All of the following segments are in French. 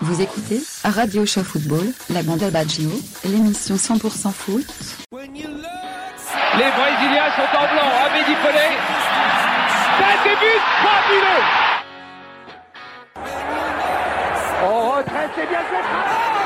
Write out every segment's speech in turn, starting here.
Vous écoutez Radio Show Football, la bande Baggio, l'émission 100% foot. Les Brésiliens sont en blanc, Amédi Pelé. Ça débute fabuleux On retraite, c'est bien fait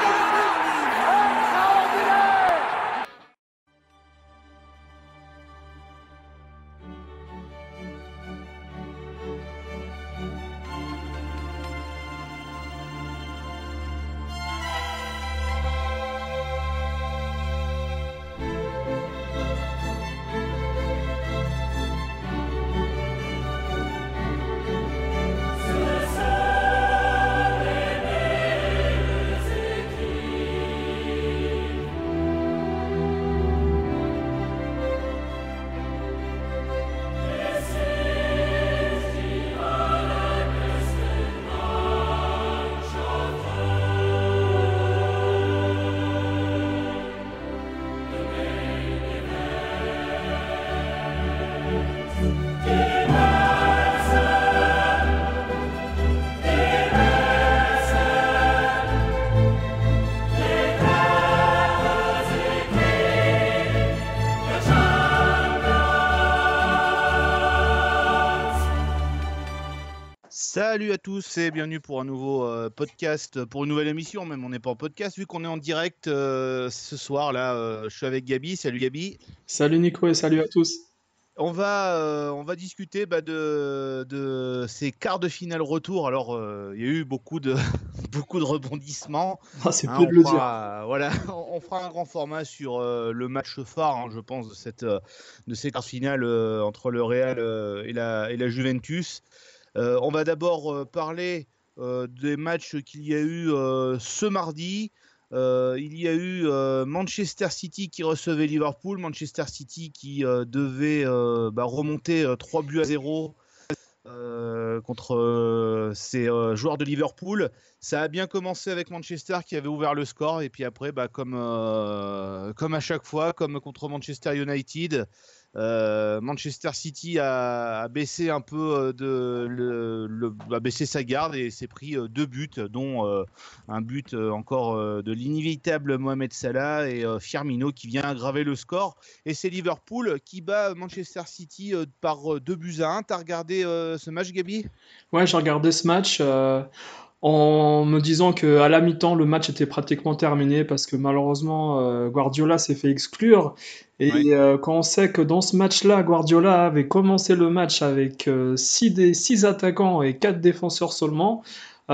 Salut à tous et bienvenue pour un nouveau euh, podcast, pour une nouvelle émission, même on n'est pas en podcast, vu qu'on est en direct euh, ce soir, là, euh, je suis avec Gabi, salut Gabi. Salut Nico et salut à tous. On va, on va discuter bah, de, de, ces quarts de finale retour. Alors, il y a eu beaucoup de, beaucoup de rebondissements. Ah, c'est hein, peu de le dire. Voilà, on fera un grand format sur le match phare, hein, je pense, de, cette, de ces quarts de finale entre le Real et, la, et la Juventus. Euh, on va d'abord euh, parler euh, des matchs qu'il y a eu ce mardi. il y a eu Manchester City qui recevait Liverpool, Manchester City qui devait bah, remonter 3 buts à 0 contre ces joueurs de Liverpool. Ça a bien commencé avec Manchester qui avait ouvert le score et puis après, bah, comme, comme à chaque fois, comme contre Manchester United, euh, Manchester City a, baissé un peu euh, a baissé sa garde et s'est pris euh, deux buts, dont un but encore de l'inévitable Mohamed Salah et Firmino qui vient aggraver le score. Et c'est Liverpool qui bat Manchester City par deux buts à un. T'as regardé ce match, Gabi? Ouais, j'ai regardé ce match en me disant que à la mi-temps le match était pratiquement terminé parce que malheureusement euh, Guardiola s'est fait exclure. Et euh, quand on sait que dans ce match-là Guardiola avait commencé le match avec 6 euh, six attaquants et 4 défenseurs seulement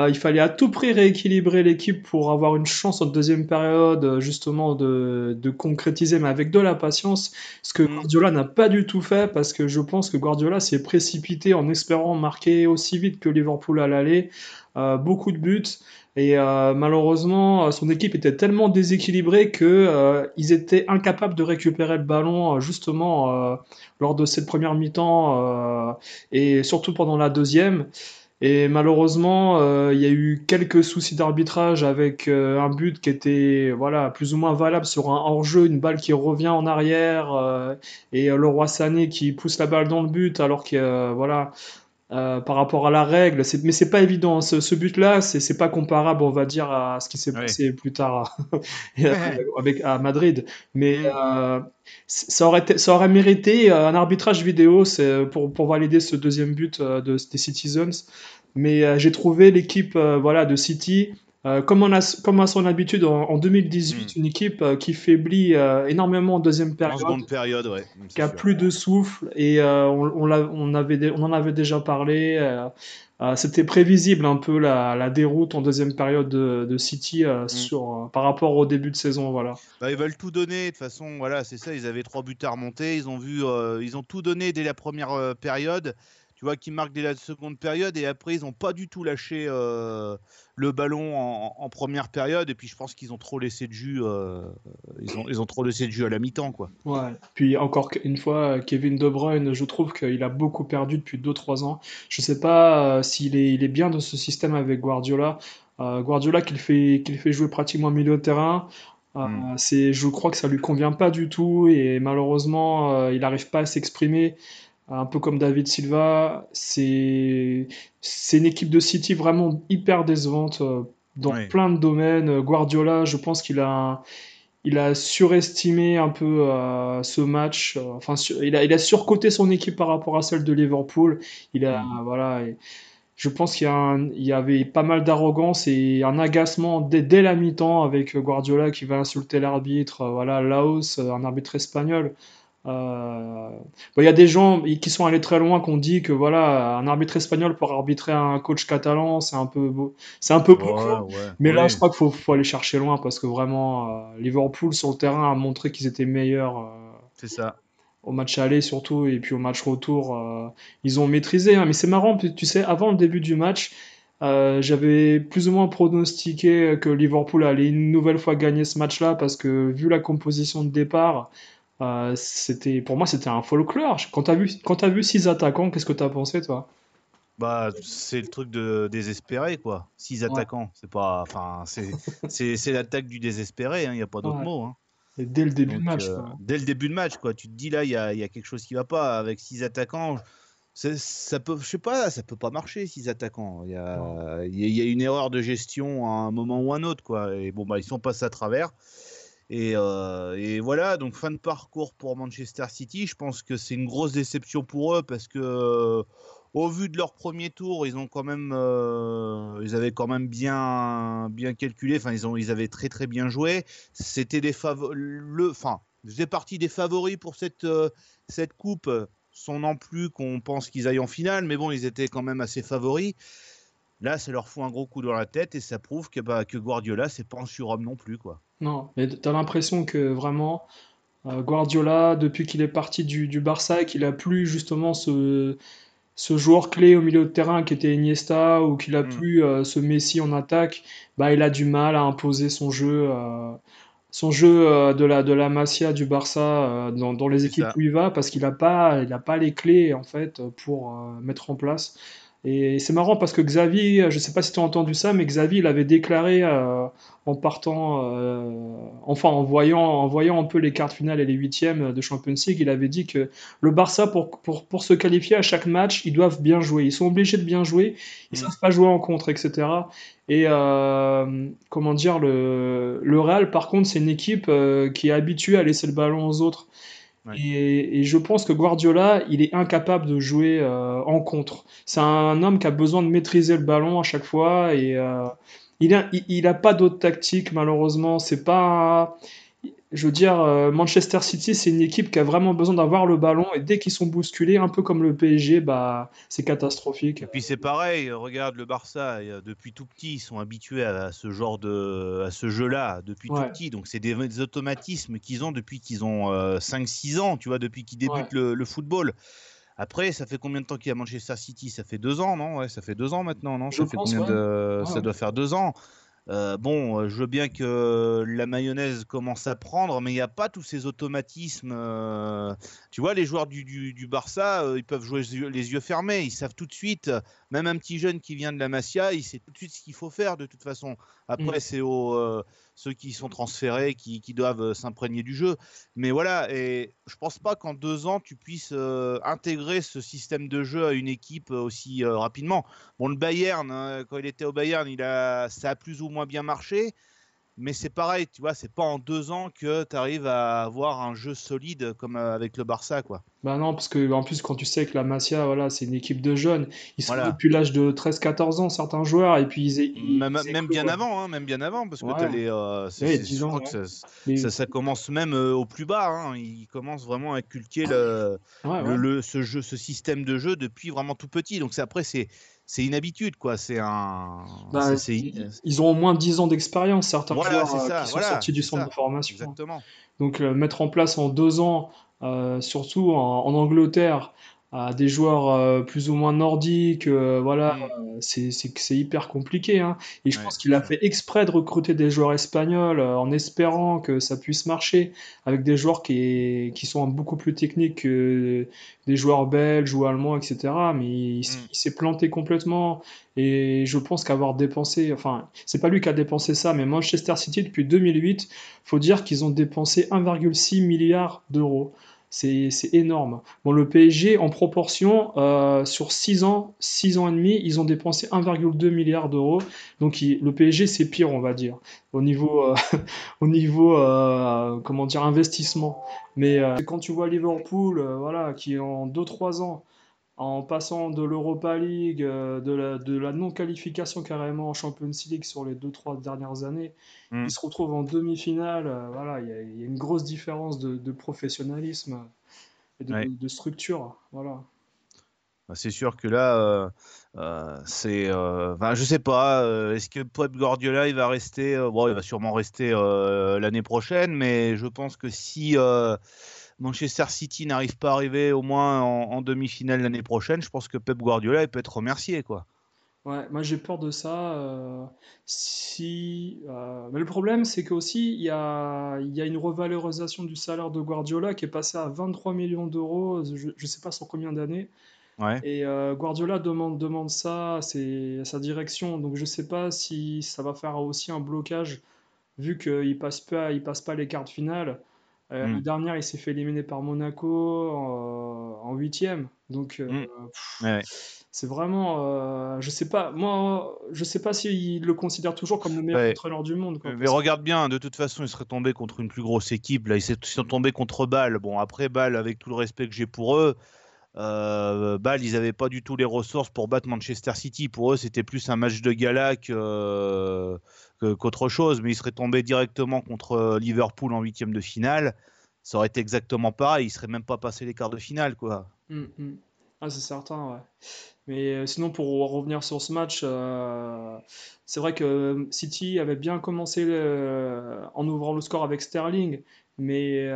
il fallait à tout prix rééquilibrer l'équipe pour avoir une chance en deuxième période, justement, de, de, concrétiser, mais avec de la patience, ce que mm. Guardiola n'a pas du tout fait, parce que je pense que Guardiola s'est précipité en espérant marquer aussi vite que Liverpool à l'aller. Euh, beaucoup de buts. Et euh, malheureusement, euh, son équipe était tellement déséquilibrée que ils étaient incapables de récupérer le ballon justement lors de cette première mi-temps et surtout pendant la deuxième. Et malheureusement, il y a eu quelques soucis d'arbitrage avec un but qui était voilà plus ou moins valable sur un hors-jeu, une balle qui revient en arrière et le roi Sané qui pousse la balle dans le but alors que voilà euh, par rapport à la règle. Mais c'est pas évident. Ce, but-là, c'est pas comparable, on va dire, à ce qui s'est passé plus tard avec, à Madrid. Mais euh, ça, aurait ça aurait mérité un arbitrage vidéo pour, pour valider ce deuxième but euh, de, des Citizens. Mais j'ai trouvé l'équipe voilà, de City euh, comme, on a, comme à son habitude en, 2018, hmm. une équipe euh, qui faiblit euh, énormément en deuxième période, en période ouais, qui a plus de souffle et on, on, avait, on en avait déjà parlé. C'était prévisible un peu la, déroute en deuxième période de, City hmm. sur, par rapport au début de saison. Voilà. Bah, ils veulent tout donner. De toute façon, voilà, c'est ça. Ils avaient trois buts à remonter. Ils ont vu, ils ont tout donné dès la première période tu vois, qui marquent dès la seconde période et après ils n'ont pas du tout lâché le ballon en, première période et puis je pense qu'ils ont trop laissé de jus, euh, ils, ont, ils ont trop laissé de jus à la mi-temps quoi. Ouais. Puis encore une fois, Kevin De Bruyne, je trouve qu'il a beaucoup perdu depuis 2-3 ans. Je sais pas euh, s'il est, il est bien dans ce système avec Guardiola. Guardiola qu'il fait, qu'il fait jouer pratiquement milieu de terrain. Hmm. c'est, je crois que ça lui convient pas du tout et malheureusement il n'arrive pas à s'exprimer un peu comme David Silva. C'est une équipe de City vraiment hyper décevante. Euh, dans Oui. plein de domaines. Guardiola, je pense qu'il a, il a surestimé un peu euh, ce match. Enfin, sur- il a, il a surcoté son équipe par rapport à celle de Liverpool. Il a, voilà. et je pense qu'il y, un- y avait pas mal d'arrogance et un agacement dès, dès la mi-temps avec Guardiola qui va insulter l'arbitre. euh, Voilà, Laos, un arbitre espagnol. Euh, bon, il y a des gens qui sont allés très loin, qui ont dit que voilà, un arbitre espagnol pour arbitrer un coach catalan, c'est un peu, beau- c'est un peu beaucoup. Ouais, ouais. Mais là, je crois qu'il faut, faut aller chercher loin parce que vraiment, euh, Liverpool sur le terrain a montré qu'ils étaient meilleurs euh, C'est ça. au match aller surtout et puis au match retour, ils ont maîtrisé. hein. Mais c'est marrant, tu tu sais, avant le début du match, euh, j'avais plus ou moins pronostiqué que Liverpool allait une nouvelle fois gagner ce match-là parce que vu la composition de départ, euh, c'était, pour moi, c'était un folklore. Quand t'as vu, quand t'as vu six attaquants, qu'est-ce que t'as pensé, toi? Bah, c'est le truc de désespéré, quoi. Six Ouais. attaquants, c'est pas, enfin, c'est, l'attaque du désespéré. Il n'y a pas d'autre Ouais. mot. hein. Et dès le début de match, euh, quoi. dès le début de match, quoi. Tu te dis là, il y a, y a quelque chose qui va pas avec six attaquants. Ça peut, je sais pas, ça peut pas marcher six attaquants. Il y a, il y a- il y a une erreur de gestion à un moment ou un autre, quoi. Et bon, bah, ils sont passés à travers. Et, euh, et voilà, donc fin de parcours pour Manchester City. Je pense que c'est une grosse déception pour eux parce que, au vu de leur premier tour, ils ont quand même, euh, ils avaient quand même bien, bien calculé. Enfin, ils ont, ils avaient très très bien joué. C'était des le, enfin, partie des favoris pour cette, euh, cette coupe, sans non plus qu'on pense qu'ils aillent en finale, mais bon, ils étaient quand même assez favoris. Là, ça leur fout un gros coup dans la tête et ça prouve que, bah, que Guardiola, c'est pas un surhomme non plus, quoi. Non, mais t'as l'impression que vraiment euh, Guardiola, depuis qu'il est parti du, du Barça, et qu'il a plus justement ce, ce joueur clé au milieu de terrain qui était Iniesta, ou qu'il a Mm. plus euh, ce Messi en attaque, bah il a du mal à imposer son jeu, euh, son jeu de la de la Masia du Barça dans, dans les équipes où il va, parce qu'il a pas il a pas les clés en fait pour mettre en place. Et c'est marrant parce que Xavi, je sais pas si tu as entendu ça, mais Xavi, il avait déclaré euh, en partant, euh, enfin en voyant, en voyant un peu les quarts finales et les huitièmes de Champions League, il avait dit que le Barça, pour, pour, pour se qualifier à chaque match, ils doivent bien jouer. Ils sont obligés de bien jouer. Ils Mm. savent pas jouer en contre, etc. Et euh, comment dire, le, le Real, par contre, c'est une équipe qui est habituée à laisser le ballon aux autres. Et, et je pense que Guardiola, il est incapable de jouer euh, en contre. C'est un homme qui a besoin de maîtriser le ballon à chaque fois et euh, il a, il, il a pas d'autre tactique malheureusement. C'est pas, je veux dire, euh, Manchester City, c'est une équipe qui a vraiment besoin d'avoir le ballon et dès qu'ils sont bousculés, un peu comme le PSG, bah c'est catastrophique. Et puis c'est pareil, regarde le Barça, depuis tout petit, ils sont habitués à ce genre de, à ce jeu-là depuis Ouais. tout petit. Donc c'est des, des automatismes qu'ils ont depuis qu'ils ont euh, 5-6 ans, tu vois, depuis qu'ils débutent Ouais. le, le football. Après, ça fait combien de temps qu'il y a Manchester City? Ça fait deux ans, non? Ouais, ça fait deux ans maintenant, non? Je Ça fait pense, combien ouais. de... Ouais, Ça doit faire deux ans. Euh, bon, euh, je veux bien que la mayonnaise commence à prendre, mais il n'y a pas tous ces automatismes. euh, Tu vois, les joueurs du, du, du Barça, euh, ils peuvent jouer les yeux, fermés. Ils savent tout de suite, même un petit jeune qui vient de la Masia, il sait tout de suite ce qu'il faut faire de toute façon. Après, Mm. c'est euh, ceux qui sont transférés qui, doivent euh, s'imprégner du jeu. Mais voilà, et je pense pas qu'en deux ans, tu puisses euh, intégrer ce système de jeu à une équipe euh, aussi rapidement. Bon, le Bayern, hein, quand il était au Bayern, il ça a plus ou moins bien marché. Mais c'est pareil, tu vois, c'est pas en deux ans que tu arrives à avoir un jeu solide comme euh, avec le Barça, quoi. Bah non, parce que en plus, quand tu sais que la Masia, voilà, c'est une équipe de jeunes, ils sont Voilà. depuis l'âge de 13-14 ans, certains joueurs, et puis ils, ils, Même, ils même éclouent, bien avant, hein, même bien avant, parce que Ouais. t'as les, euh, c'est- Ouais, c'est- 10 je ans, crois ouais. que ça, Mais- ça, ça commence même euh, au plus bas. hein. Ils commencent vraiment à inculquer le, le, ce jeu, ce système de jeu depuis vraiment tout petit. Donc c'est après c'est c'est une habitude quoi. C'est un Bah, ils, ils ont au moins 10 ans d'expérience, certains Voilà, joueurs euh, ça, qui sont sortis du centre ça. de formation. exactement. Donc euh, mettre en place en deux ans, euh, surtout en, en Angleterre, à des joueurs euh, plus ou moins nordiques, euh, voilà, Mm. euh, c'est c'est- hyper compliqué, hein. Et je Ouais, pense qu'il a fait exprès de recruter des joueurs espagnols euh, en espérant que ça puisse marcher avec des joueurs qui, qui sont beaucoup plus techniques que des joueurs belges ou allemands, etc. Mais il, Mm. il s'est planté complètement. Et je pense qu'avoir dépensé, enfin, c'est pas lui qui a dépensé ça, mais Manchester City depuis 2008, faut dire qu'ils ont dépensé 1,6 milliard d'euros. C'est énorme. Bon, le PSG, en proportion, euh, sur 6 ans, 6 ans et demi, ils ont dépensé 1,2 milliard d'euros. Donc le PSG, c'est pire, on va dire, au niveau, euh, au niveau euh, comment dire, investissement. Mais quand tu vois Liverpool, voilà, qui en 2-3 ans, en passant de l'Europa League, euh, de la, de la non-qualification carrément en Champions League sur les 2-3 dernières années, mm. ils se retrouvent en demi-finale. Euh, voilà, il y, a une grosse différence de, professionnalisme et de, structure. Voilà. Bah, c'est sûr que là, euh, c'est. Enfin, je sais pas. Est-ce que Pep Guardiola il va rester Bon, il va sûrement rester l'année prochaine, mais je pense que si Manchester City n'arrive pas à arriver au moins en, demi-finale l'année prochaine, je pense que Pep Guardiola il peut être remercié quoi. Ouais, moi j'ai peur de ça. Euh, si, euh, mais le problème, c'est qu'aussi, il y a, il y a une revalorisation du salaire de Guardiola qui est passé à 23 millions d'euros, je ne sais pas sur combien d'années. Ouais. Et euh, Guardiola demande, demande ça à, sa direction, donc je ne sais pas si ça va faire aussi un blocage, vu qu'il ne passe, pas, il passe pas les cartes finales. Euh, mm. dernière, il s'est fait éliminer par Monaco en huitième. Donc, euh, mm. c'est vraiment. Euh, je sais pas. Moi, je sais pas s'il le considère toujours comme le meilleur entraîneur du monde. mais regarde bien, de toute façon, il serait tombé contre une plus grosse équipe. Là, ils sont tombés contre Bâle. Bon, après Bâle, avec tout le respect que j'ai pour eux. Euh, Bâle, ils n'avaient pas du tout les ressources pour battre Manchester City. Pour eux, c'était plus un match de gala qu'autre chose, mais il serait tombé directement contre euh, Liverpool en huitième de finale. Ça aurait été exactement pareil, il serait même pas passé les quarts de finale, quoi. Hum, hum. Ah, c'est certain. Mais euh, sinon, pour revenir sur ce match, euh, c'est vrai que City avait bien commencé en ouvrant le score avec Sterling, mais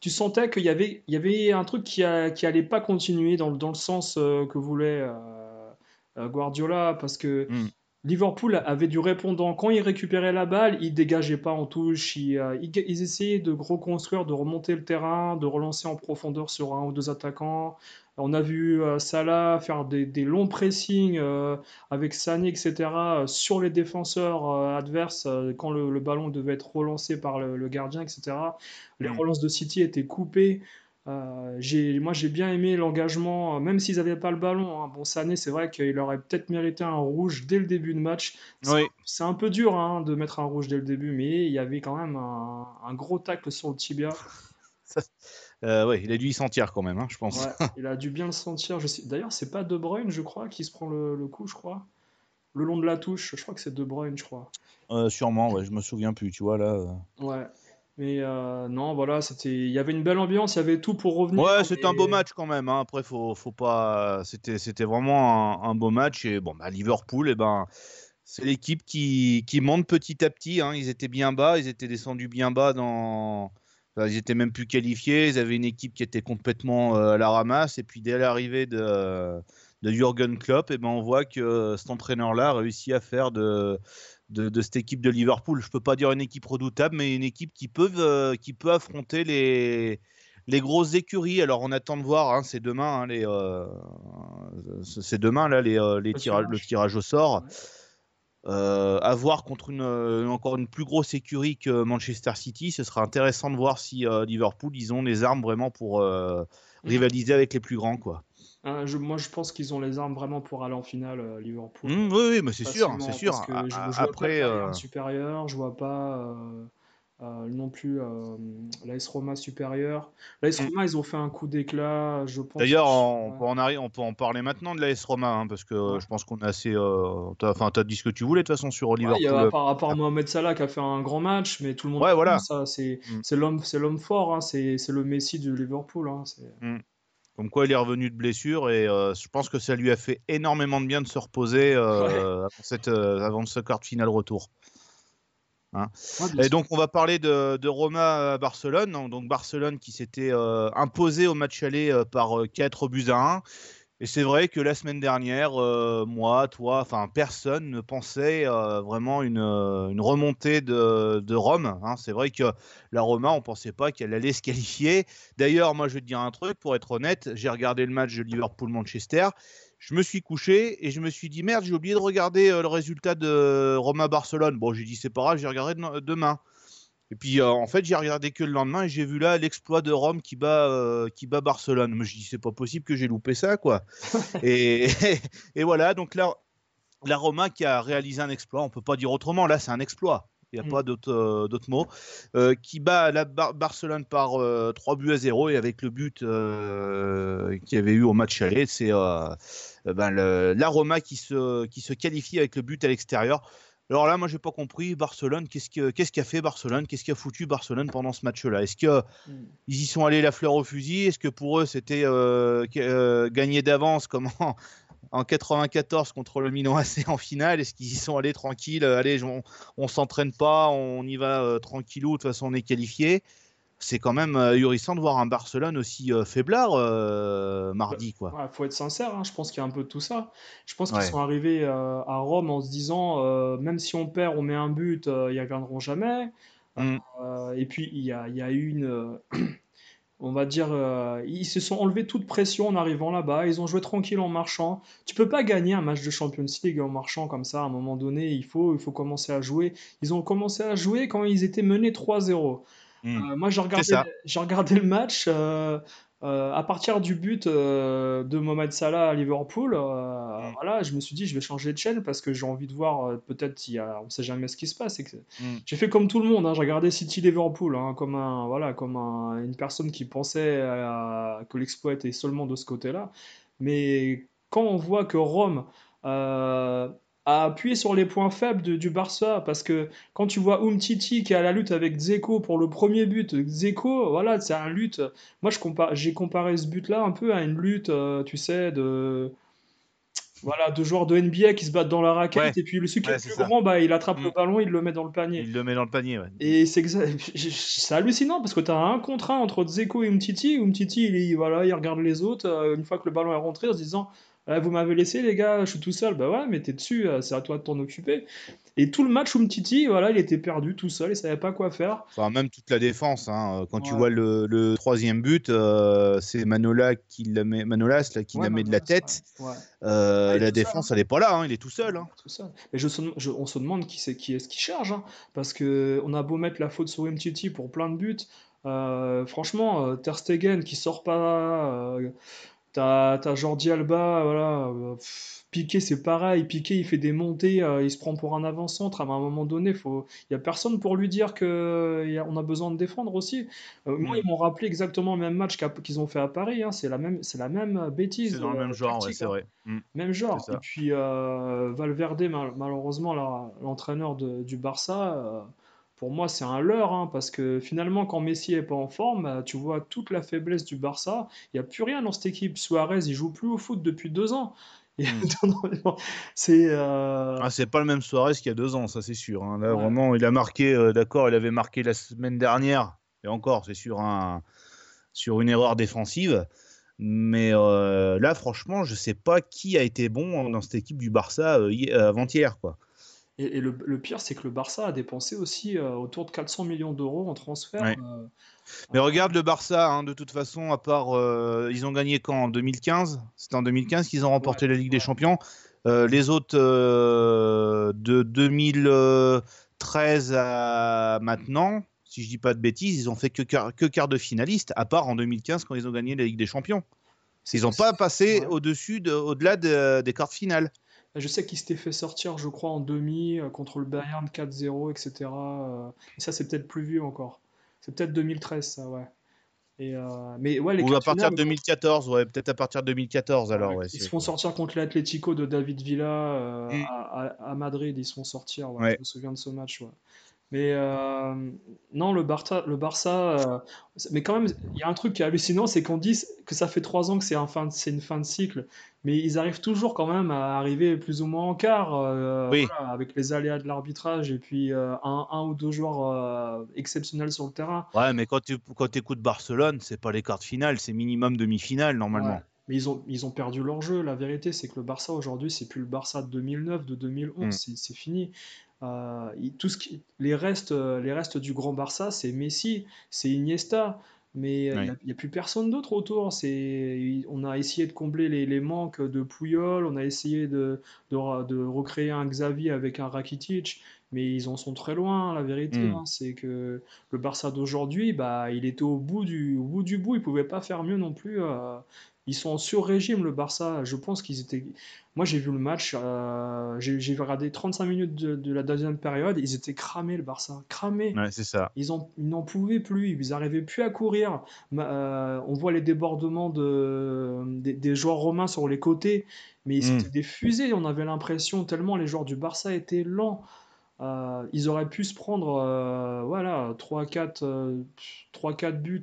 tu sentais qu'il y avait, un truc qui, qui allait pas continuer dans, le sens que voulait Guardiola, parce que hum. Liverpool avait du répondant. Quand ils récupéraient la balle, ils dégageaient pas en touche. Ils, euh, essayaient de reconstruire, de remonter le terrain, de relancer en profondeur sur un ou deux attaquants. On a vu euh, Salah faire des, longs pressings euh, avec Sané, etc., sur les défenseurs adverses quand le, ballon devait être relancé par le, le gardien, etc. Les mm. relances de City étaient coupées. Euh, moi, j'ai bien aimé l'engagement, euh, même s'ils n'avaient pas le ballon. Hein. Bon, Sané, c'est vrai qu'il aurait peut-être mérité un rouge dès le début de match. C'est un peu dur hein, de mettre un rouge dès le début, mais il y avait quand même un, gros tacle sur le tibia. Euh, ouais, il a dû y sentir quand même, hein, je pense. il a dû bien le sentir. D'ailleurs, c'est pas De Bruyne, je crois, qui se prend le, coup, je crois. Le long de la touche, je crois que c'est De Bruyne, je crois. sûrement, ouais, je me souviens plus, tu vois, là. Ouais. Mais euh, non, voilà, c'était, il y avait une belle ambiance, il y avait tout pour revenir. Ouais, c'était un beau match quand même. Hein. Après, faut, faut pas, c'était, c'était vraiment un, beau match. Et bon, bah, Liverpool, et eh ben, c'est l'équipe qui, qui monte petit à petit. Hein. Ils étaient bien bas, ils étaient descendus bien bas dans. ils étaient même plus qualifiés. Ils avaient une équipe qui était complètement euh, à la ramasse. Et puis dès l'arrivée de, de Jürgen Klopp, et eh ben, on voit que cet entraîneur-là a réussi à faire de de, cette équipe de Liverpool. Je ne peux pas dire une équipe redoutable, mais une équipe qui peut, euh, qui peut affronter les, les grosses écuries. Alors on attend de voir, hein, c'est demain, hein, les, euh, c'est demain là, les, euh, les le tirage au sort. à voir contre une, encore une plus grosse écurie que Manchester City, ce sera intéressant de voir si Liverpool ils ont les armes vraiment pour mm. rivaliser avec les plus grands quoi. Hein, moi, je pense qu'ils ont les armes vraiment pour aller en finale, euh, Liverpool. Mmh, oui, oui, mais c'est sûr, c'est sûr. je, je vois Après, pas euh... supérieur, je vois pas euh, non plus l'AS Roma supérieur. L'AS mmh. Roma, ils ont fait un coup d'éclat, je pense. D'ailleurs, on, peut en on peut en parler maintenant de l'AS Roma, hein, parce que je pense qu'on est assez. Enfin, tu as dit ce que tu voulais de toute façon sur Liverpool. Ouais, y a, part, Mohamed Salah qui a fait un grand match, mais tout le monde. Ouais, voilà. C'est mmh. l'homme fort, hein, c'est le Messi de Liverpool. Hein, comme quoi, il est revenu de blessure et euh, je pense que ça lui a fait énormément de bien de se reposer euh, avant, cette, euh, avant ce quart de finale retour. Hein. et donc, on va parler de, de Roma Barcelone. Donc, Barcelone qui s'était imposé au match aller par 4 buts à 1 et c'est vrai que la semaine dernière, euh, moi, toi, enfin personne ne pensait euh, vraiment une, euh, une, remontée de, de Rome. Hein. C'est vrai que la Roma, on pensait pas qu'elle allait se qualifier. D'ailleurs, moi, je vais te dire un truc, pour être honnête, j'ai regardé le match de Liverpool-Manchester. Je me suis couché et je me suis dit merde, j'ai oublié de regarder le résultat de Roma-Barcelone. Bon, j'ai dit c'est pas grave, j'ai regardé demain. Et puis en fait, j'ai regardé que le lendemain et j'ai vu là l'exploit de Rome qui bat, qui bat Barcelone. Mais je dis, c'est pas possible que j'ai loupé ça, quoi. et, et, voilà, donc là, la Roma qui a réalisé un exploit, on peut pas dire autrement, là, c'est un exploit il n'y a mm. pas d'autres d'autres mots, qui bat la Barcelone par 3 buts à 0 et avec le but qu'il y avait eu au match aller, c'est ben, la Roma qui se, qui se qualifie avec le but à l'extérieur. Alors là, moi, j'ai pas compris. Barcelone, qu'est-ce qu'a fait Barcelone Qu'est-ce qui a foutu Barcelone pendant ce match-là? Est-ce qu'ils mm. y sont allés la fleur au fusil? Est-ce que pour eux, c'était gagner d'avance comme en 94 contre le Milan AC en finale? Est-ce qu'ils y sont allés tranquilles Allez, on, on s'entraîne pas, on y va euh, tranquillou, de toute façon on est qualifié. C'est quand même euh, ahurissant de voir un Barcelone aussi euh, faiblard mardi. Il faut être sincère, hein, je pense qu'il y a un peu de tout ça. Je pense qu'ils sont arrivés à Rome en se disant même si on perd, on met un but, ils ne reviendront jamais. Mm. et puis il y a, y a eu une on va dire, euh, ils se sont enlevés toute pression en arrivant là-bas. Ils ont joué tranquille en marchant. Tu peux pas gagner un match de Champions League en marchant comme ça. À un moment donné, il faut, il faut commencer à jouer. Ils ont commencé à jouer quand ils étaient menés 3-0. Hmm. Euh, moi, j'ai regardé, regardé, le match. Euh, euh, à partir du but euh, de Mohamed Salah à Liverpool, euh, mm. voilà, je me suis dit je vais changer de chaîne parce que j'ai envie de voir peut-être il y a, on sait jamais ce qui se passe. Mm. J'ai fait comme tout le monde, hein, j'ai regardé City Liverpool hein, comme un voilà comme une personne qui pensait que l'exploit était seulement de ce côté-là. Mais quand on voit que Rome à appuyer sur les points faibles du Barça parce que quand tu vois Umtiti qui est à la lutte avec Zeko pour le premier but, Zeko, voilà, c'est un lutte. Moi, j'ai comparé ce but-là un peu à une lutte, euh, tu sais, de voilà, deux joueurs de NBA qui se battent dans la raquette et puis le celui qui est plus grand, bah, il attrape le mm. ballon, il le met dans le panier. Il le met dans le panier, ouais. Et c'est c'est hallucinant parce que tu as un contre un entre Zeko et Umtiti. Umtiti, il, voilà, il regarde les autres euh, une fois que le ballon est rentré en se disant vous m'avez laissé, les gars, je suis tout seul. Bah ouais, mais t'es dessus, euh, c'est à toi de t'en occuper. Et tout le match, Umtiti, voilà, il était perdu tout seul, il savait pas quoi faire. Enfin, même toute la défense. Hein. Quand tu vois le, troisième but, euh, c'est Manola qui la met, Manolas là, qui la met de la tête. Euh, la défense, elle est pas là, hein, il est tout seul. Hein. Tout seul. Mais je, on se demande qui c'est qui est ce qui charge, parce que on a beau mettre la faute sur Umtiti pour plein de buts. franchement, Ter Stegen qui sort pas, T'as Jordi Alba, voilà. Euh, Piqué, c'est pareil. Piqué, il fait des montées, euh, il se prend pour un avant-centre. À un moment donné, il n'y a personne pour lui dire qu'on a, besoin de défendre aussi. Euh, moi, ils m'ont rappelé exactement le même match qu'ils ont fait à Paris. Hein. C'est la même, la même bêtise. C'est dans le même genre, c'est hein. vrai. Mm. Même genre. Et puis Valverde, malheureusement, l'entraîneur du Barça pour moi, c'est un leurre, hein, parce que finalement, quand Messi est pas en forme, bah, tu vois toute la faiblesse du Barça. Il n'y a plus rien dans cette équipe. Suarez, il joue plus au foot depuis deux ans. Hmm. c'est euh... ah, c'est pas le même Suarez qu'il y a deux ans, ça c'est sûr. Hein. Là, vraiment, il a marqué, euh, d'accord, il avait marqué la semaine dernière, et encore, c'est sur, un, sur une erreur défensive. Mais euh, là, franchement, je sais pas qui a été bon dans cette équipe du Barça euh, avant-hier. quoi. Et, le, pire, c'est que le Barça a dépensé aussi euh, autour de 400 millions d'euros en transfert. Euh, Mais regarde le Barça, hein, de toute façon, à part. Euh, ils ont gagné quand? En 2015 C'était en 2015 qu'ils ont remporté la Ligue des Champions. les autres, de 2013 à maintenant, si je dis pas de bêtises, ils ont fait que, que quart de finaliste, à part en 2015 quand ils ont gagné la Ligue des Champions. Ils n'ont pas passé au-dessus, au-delà des quarts finales. Je sais qu'il s'était fait sortir, je crois, en demi euh, contre le Bayern 4-0, etc. Euh, et ça, c'est peut-être plus vieux encore. C'est peut-être 2013, ça, ouais. Et euh, mais ouais, les Ou à partir de 2014, ouais, peut-être à partir de 2014 alors. Ouais, ils se font sortir contre l'Atlético de David Villa mm. à, Madrid, ils se font sortir. Ouais, Je me souviens de ce match. Mais non, le Barça, le Barça mais quand même, il y a un truc qui est hallucinant, c'est qu'on dit que ça fait trois ans que c'est un fin c'est une fin de cycle mais ils arrivent toujours quand même à arriver plus ou moins en quart, euh, avec les aléas de l'arbitrage et puis euh, un, un, ou deux joueurs euh, exceptionnels sur le terrain. Ouais, mais quand tu quand écoutes Barcelone, c'est pas les quarts de finale, c'est minimum demi-finale normalement. Mais ils ont, ils ont perdu leur jeu. La vérité, c'est que le Barça aujourd'hui, c'est plus le Barça de 2009, de 2011, mm. c'est fini. Tout ce qui, les, restes, les restes du grand Barça, c'est Messi, c'est Iniesta, mais euh, il n'y a, plus personne d'autre autour. C'est, on a essayé de combler les, les, manques de Puyol, on a essayé de, de, de, recréer un Xavi avec un Rakitic, mais ils en sont très loin, la vérité. Hmm. hein. C'est que le Barça d'aujourd'hui, bah, il était au bout du, au bout du bout, il pouvait pas faire mieux non plus. euh. Ils sont en sur-régime, le Barça. Je pense qu'ils étaient. Moi, j'ai vu le match, euh, j'ai regardé 35 minutes de, de la deuxième période, ils étaient cramés, le Barça. Cramés. Ouais, c'est ça. Ils en- ils n'en pouvaient plus, ils n'arrivaient plus à courir. Euh, on voit les débordements de, des, des joueurs romains sur les côtés, mais Mm. c'était des fusées, on avait l'impression, tellement les joueurs du Barça étaient lents. Euh, ils auraient pu se prendre voilà, 3-4 euh, 3-4 buts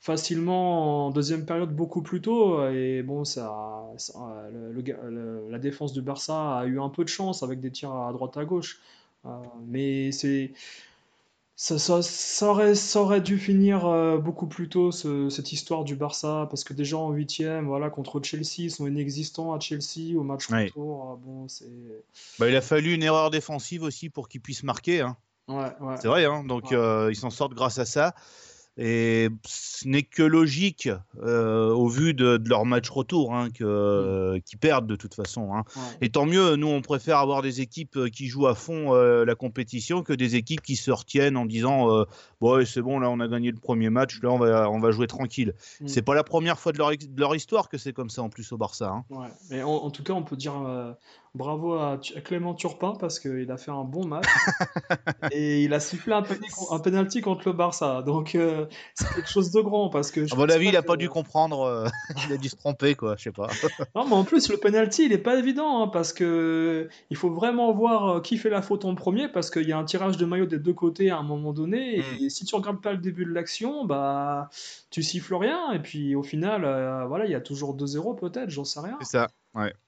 facilement en deuxième période beaucoup plus tôt. Et bon, ça, ça- le- le ga- le- la défense du Barça a eu un peu de chance avec des tirs à droite à gauche. Euh, mais c'est ça, ça, ça aurait, ça aurait dû finir euh, beaucoup plus tôt ce- cette histoire du Barça parce que déjà en huitième, voilà, contre Chelsea, ils sont inexistants à Chelsea au match Ouais. retour. Ah, bon, Bah, il a fallu une erreur défensive aussi pour qu'ils puissent marquer. hein. ouais, ouais. C'est vrai, hein. donc euh, ils s'en sortent grâce à ça. Et ce n'est que logique euh, au vu de, de leur match retour hein, que, qu'ils perdent de toute façon. hein. Ouais. Et tant mieux, nous on préfère avoir des équipes euh, qui jouent à fond euh, la compétition que des équipes qui se retiennent en disant bon c'est bon là on a gagné le premier match, là on va, on va jouer tranquille. Mm. C'est pas la première fois de leur, ex- de leur histoire que c'est comme ça en plus au Barça. hein. Ouais, mais en, en tout cas, on peut dire bravo à, Clément Turpin parce qu'il a fait un bon match et il a sifflé un, un penalty contre le Barça. Donc, euh, c'est quelque chose de grand parce que je À mon avis, il a que- pas dû comprendre, euh, il a dû se tromper quoi, je sais pas. Non, mais en plus, le penalty, il est pas évident hein, parce que il faut vraiment voir euh, qui fait la faute en premier parce qu'il y a un tirage de maillot des deux côtés à un moment donné. Mm. Et si tu regardes pas le début de l'action, bah, tu siffles rien. Et puis au final, euh, voilà, il y a toujours 2-0 peut-être, j'en sais rien. C'est ça.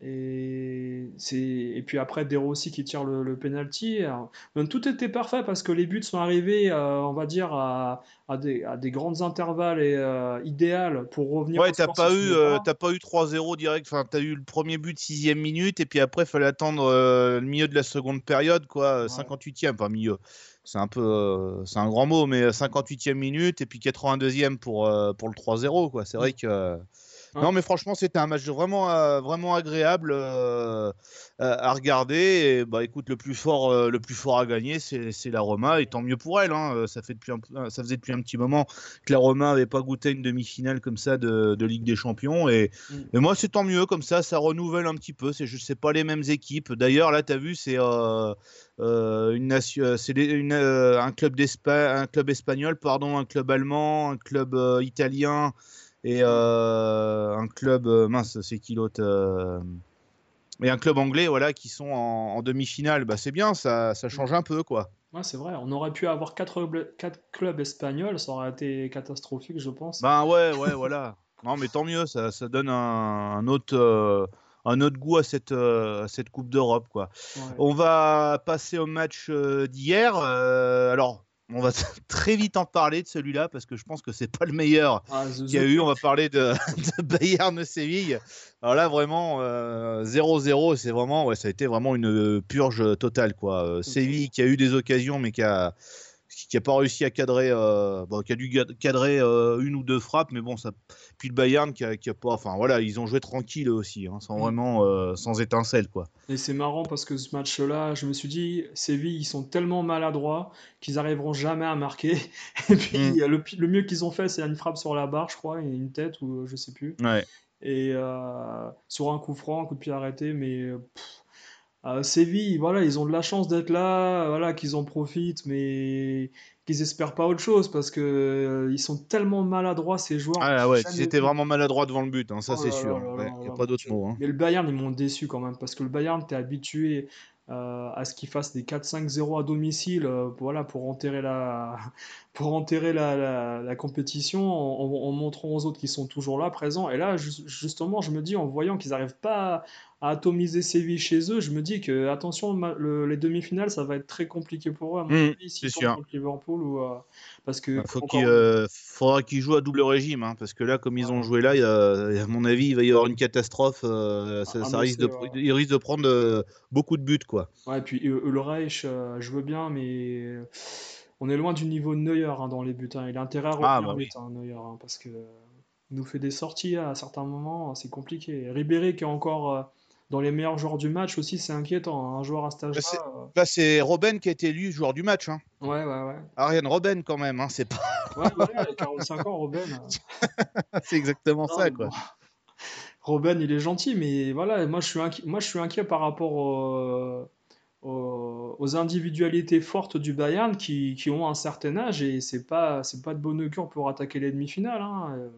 Et, c'est... et puis après, De Rossi qui tire le, le penalty. Donc, tout était parfait parce que les buts sont arrivés, euh, on va dire, à, à des, à des grands intervalles et euh, idéal pour revenir Ouais, au t'as pas eu, euh, pas. t'as pas eu 3-0 direct. Enfin, t'as eu le premier but sixième minute et puis après, fallait attendre euh, le milieu de la seconde période, quoi, Ouais. 58e, enfin milieu. C'est un peu, euh, c'est un grand mot, mais 58e minute et puis 82e pour euh, pour le 3-0, quoi. C'est vrai que. Euh, Ouais. Non, mais franchement, c'était un match vraiment, euh, vraiment agréable euh, à à regarder. Et, bah, écoute, le plus fort, euh, le plus fort à gagner, c'est la Roma, et tant mieux pour elle. hein. Euh, Ça fait depuis, un- ça faisait depuis un petit moment que la Roma n'avait pas goûté une demi-finale comme ça de, de Ligue des Champions. Et, Mm. et moi, c'est tant mieux comme ça, ça renouvelle un petit peu. C'est je sais pas les mêmes équipes. D'ailleurs, là, tu as vu, c'est euh, euh, une euh, euh, un club d'Espagne, un club espagnol, pardon, un club allemand, un club euh, italien et euh, un club euh, mince, c'est qui l'autre euh, et un club anglais, voilà, qui sont en, en demi-finale. Bah, c'est bien, ça, ça change un peu, quoi. Ouais, c'est vrai, on aurait pu avoir quatre, bl- quatre clubs espagnols, ça aurait été catastrophique, je pense. Ben ouais, ouais, voilà. Non, mais tant mieux, ça, ça donne un, un autre, euh, un autre goût à cette, euh, à cette Coupe d'Europe, quoi. Ouais. On va passer au match euh, d'hier. Alors, on va très vite en parler de celui-là parce que je pense que c'est pas le meilleur Ah, qu'il y a eu. On va parler de, de Bayern Séville. Alors là, vraiment, euh, 0-0, c'est vraiment, ouais, ça a été vraiment une purge totale, quoi. Euh, Séville qui a eu des occasions, mais qui a, qui a pas réussi à cadrer, euh, bon, qui a dû cadrer euh, une ou deux frappes, mais bon, ça. Puis le Bayern qui a, qui a pas, enfin voilà, ils ont joué tranquille eux aussi, hein, sans Mm. vraiment, euh, sans étincelle, quoi. Et c'est marrant parce que ce match-là, je me suis dit, Séville, ils sont tellement maladroits qu'ils arriveront jamais à marquer. Et puis, Mm. le, mieux qu'ils ont fait, c'est une frappe sur la barre, je crois, et une tête, ou je sais plus. Ouais. Et sur un coup franc, un coup de pied arrêté, mais pff, euh, Séville, voilà, ils ont de la chance d'être là, voilà, qu'ils en profitent, mais qu'ils espèrent pas autre chose parce que euh, ils sont tellement maladroits ces joueurs. Ah ouais, c'était vu. vraiment maladroit devant le but, hein, ça Oh c'est sûr. Ouais, Il n'y a pas d'autre mot. hein. Mais le Bayern, ils m'ont déçu quand même, parce que le Bayern, t'es habitué euh, à ce qu'ils fassent des 4-5-0 à domicile, euh, voilà, pour enterrer la, pour enterrer la, la, la compétition en, en- en montrant aux autres qu'ils sont toujours là, présents. Et là, ju- justement, je me dis, en voyant qu'ils n'arrivent pas à, atomiser Séville chez eux, je me dis que, attention, le- les demi-finales, ça va être très compliqué pour eux, à mon Mm, avis, s'ils sûr. contre Liverpool ou, euh, parce que, Il faut encore- qu'il euh, faudra qu'ils jouent à double régime, hein, parce que là, comme ils ont joué là, il y a- à mon avis, il va y avoir une catastrophe. euh, ça, Ah, ça risque de, ils risquent de prendre euh, beaucoup de buts, quoi. Ouais, et puis euh, le Reich, euh, je veux bien, mais euh, on est loin du niveau de Neuer hein, dans les buts. hein. Il a intérêt à revenir Ah, bah oui. vite, hein, Neuer, hein, parce que euh, il nous fait des sorties à certains moments, c'est compliqué. Ribéry qui est encore euh, dans les meilleurs joueurs du match aussi, c'est inquiétant. Un joueur à cet âge-là. c'est- euh, Là, c'est Robben qui a été élu joueur du match. Hein. Ouais, ouais, ouais. Ariane Robben, quand même. Hein. C'est pas... Ouais, a 45 ans, Robben. euh. c'est exactement Non, ça, quoi. bon. Robben, il est gentil, mais voilà, moi je suis inquiet, moi, je suis inquiet par rapport au- au- aux individualités fortes du Bayern qui, qui ont un certain âge et c'est pas, c'est pas de bonne augure pour attaquer les demi-finales. hein. Euh,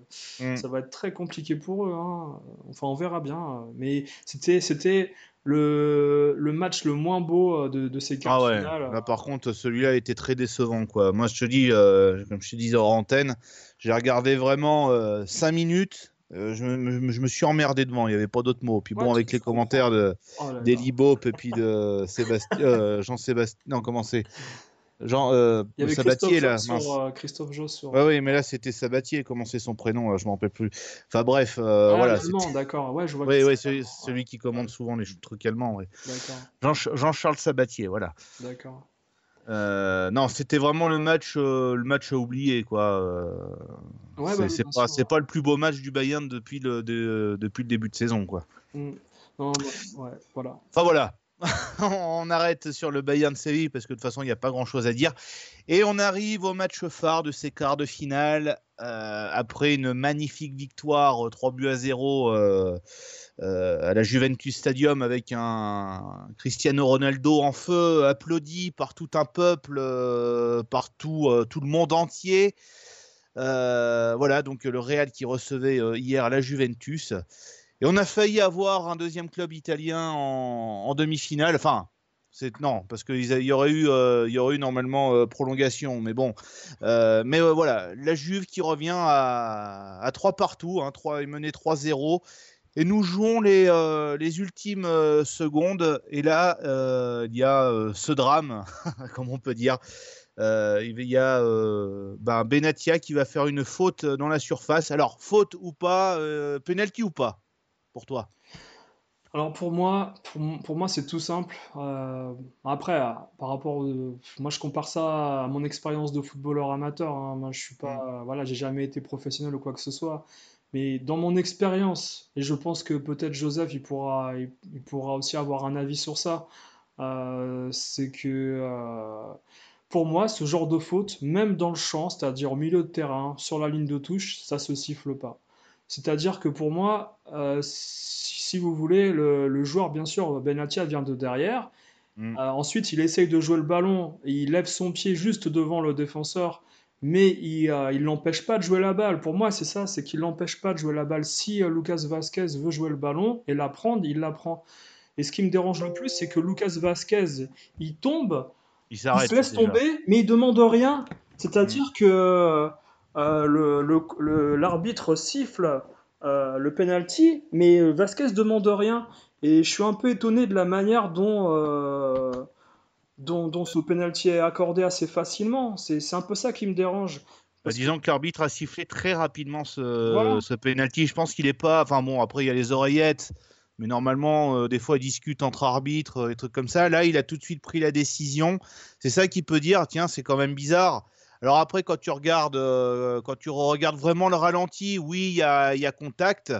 Mm. Ça va être très compliqué pour eux. hein. Enfin, on verra bien. Mais c'était, c'était le, le match le moins beau euh, de, de ces quarts Ah ouais, finale. là par contre, celui-là était très décevant, quoi. Moi, je te dis, euh, comme je te disais hors antenne, j'ai regardé vraiment 5 minutes. Euh, je, me, je me suis emmerdé devant, il n'y avait pas d'autre mot. Puis bon, avec les commentaires de Oh et puis de Sébastien, euh, Jean-Sébastien, non, comment c'est? Jean euh, Il y avait Sabatier, là. Sur, Christophe sur. Ouais, oui, mais là, c'était Sabatier, comment c'est son prénom, là, je m'en rappelle plus. Enfin bref, Ah, voilà. d'accord. Ouais, je vois Oui, celui. Ouais, celui qui commande souvent les trucs allemands. Jean-Charles Sabatier, voilà. d'accord. Euh, non, c'était vraiment le match, euh, le match à oublier, quoi. euh, Ouais, c'est bah, pas, c'est pas le plus beau match du Bayern depuis le, de- depuis le début de saison, quoi. Mm. Non, non, ouais, voilà. Enfin voilà, on arrête sur le Bayern Séville parce que de toute façon il n'y a pas grand chose à dire. Et on arrive au match phare de ces quarts de finale euh, après une magnifique victoire euh, 3 buts à 0 euh, euh, à la Juventus Stadium avec un Cristiano Ronaldo en feu, applaudi par tout un peuple, euh, par tout, euh, tout le monde entier. Euh, voilà, donc le Real qui recevait euh, hier la Juventus. Et on a failli avoir un deuxième club italien en, demi-finale. Enfin, non, parce qu'il y aurait eu, euh, normalement euh, prolongation. Mais bon, Euh, mais voilà, la Juve qui revient à, à 3 partout, hein, 3, est menée 3-0. Et nous jouons les, les ultimes secondes. Et là, il y a ce drame, comme on peut dire. Il y a ben, Benatia qui va faire une faute dans la surface. Alors, faute ou pas, penalty ou pas? Pour toi? Alors pour moi, pour, moi c'est tout simple. Euh, après, euh, par rapport, moi je compare ça à mon expérience de footballeur amateur. hein. Moi je suis pas, voilà, j'ai jamais été professionnel ou quoi que ce soit. Mais dans mon expérience, et je pense que peut-être Joseph il pourra, il, il pourra aussi avoir un avis sur ça. euh, c'est que pour moi, ce genre de faute, même dans le champ, c'est-à-dire au milieu de terrain, sur la ligne de touche, ça se siffle pas. C'est-à-dire que pour moi, euh, si, vous voulez, le, le joueur, bien sûr, Benatia vient de derrière. Mm. Euh, ensuite, il essaye de jouer le ballon il lève son pied juste devant le défenseur, mais il euh, il l'empêche pas de jouer la balle. Pour moi, c'est ça, c'est qu'il l'empêche pas de jouer la balle. Si euh, Lucas Vasquez veut jouer le ballon et la prendre, il la prend. Et ce qui me dérange le plus, c'est que Lucas Vasquez, il tombe, Il se laisse déjà. tomber, mais il demande rien. C'est-à-dire que euh, le- le- le- l'arbitre siffle euh, le penalty, mais Vasquez demande rien. Et je suis un peu étonné de la manière dont, euh, dont, dont ce penalty est accordé assez facilement. C'est un peu ça qui me dérange. Bah, Parce disons que l'arbitre a sifflé très rapidement ce, Voilà. ce penalty. Je pense qu'il est pas. Enfin bon, après il y a les oreillettes, mais normalement euh, des fois ils discutent entre arbitres, des trucs comme ça. Là, il a tout de suite pris la décision. C'est ça qui peut dire, tiens, c'est quand même bizarre. Alors après, quand tu regardes, euh, quand tu regardes vraiment le ralenti, oui, il y a, il y a contact.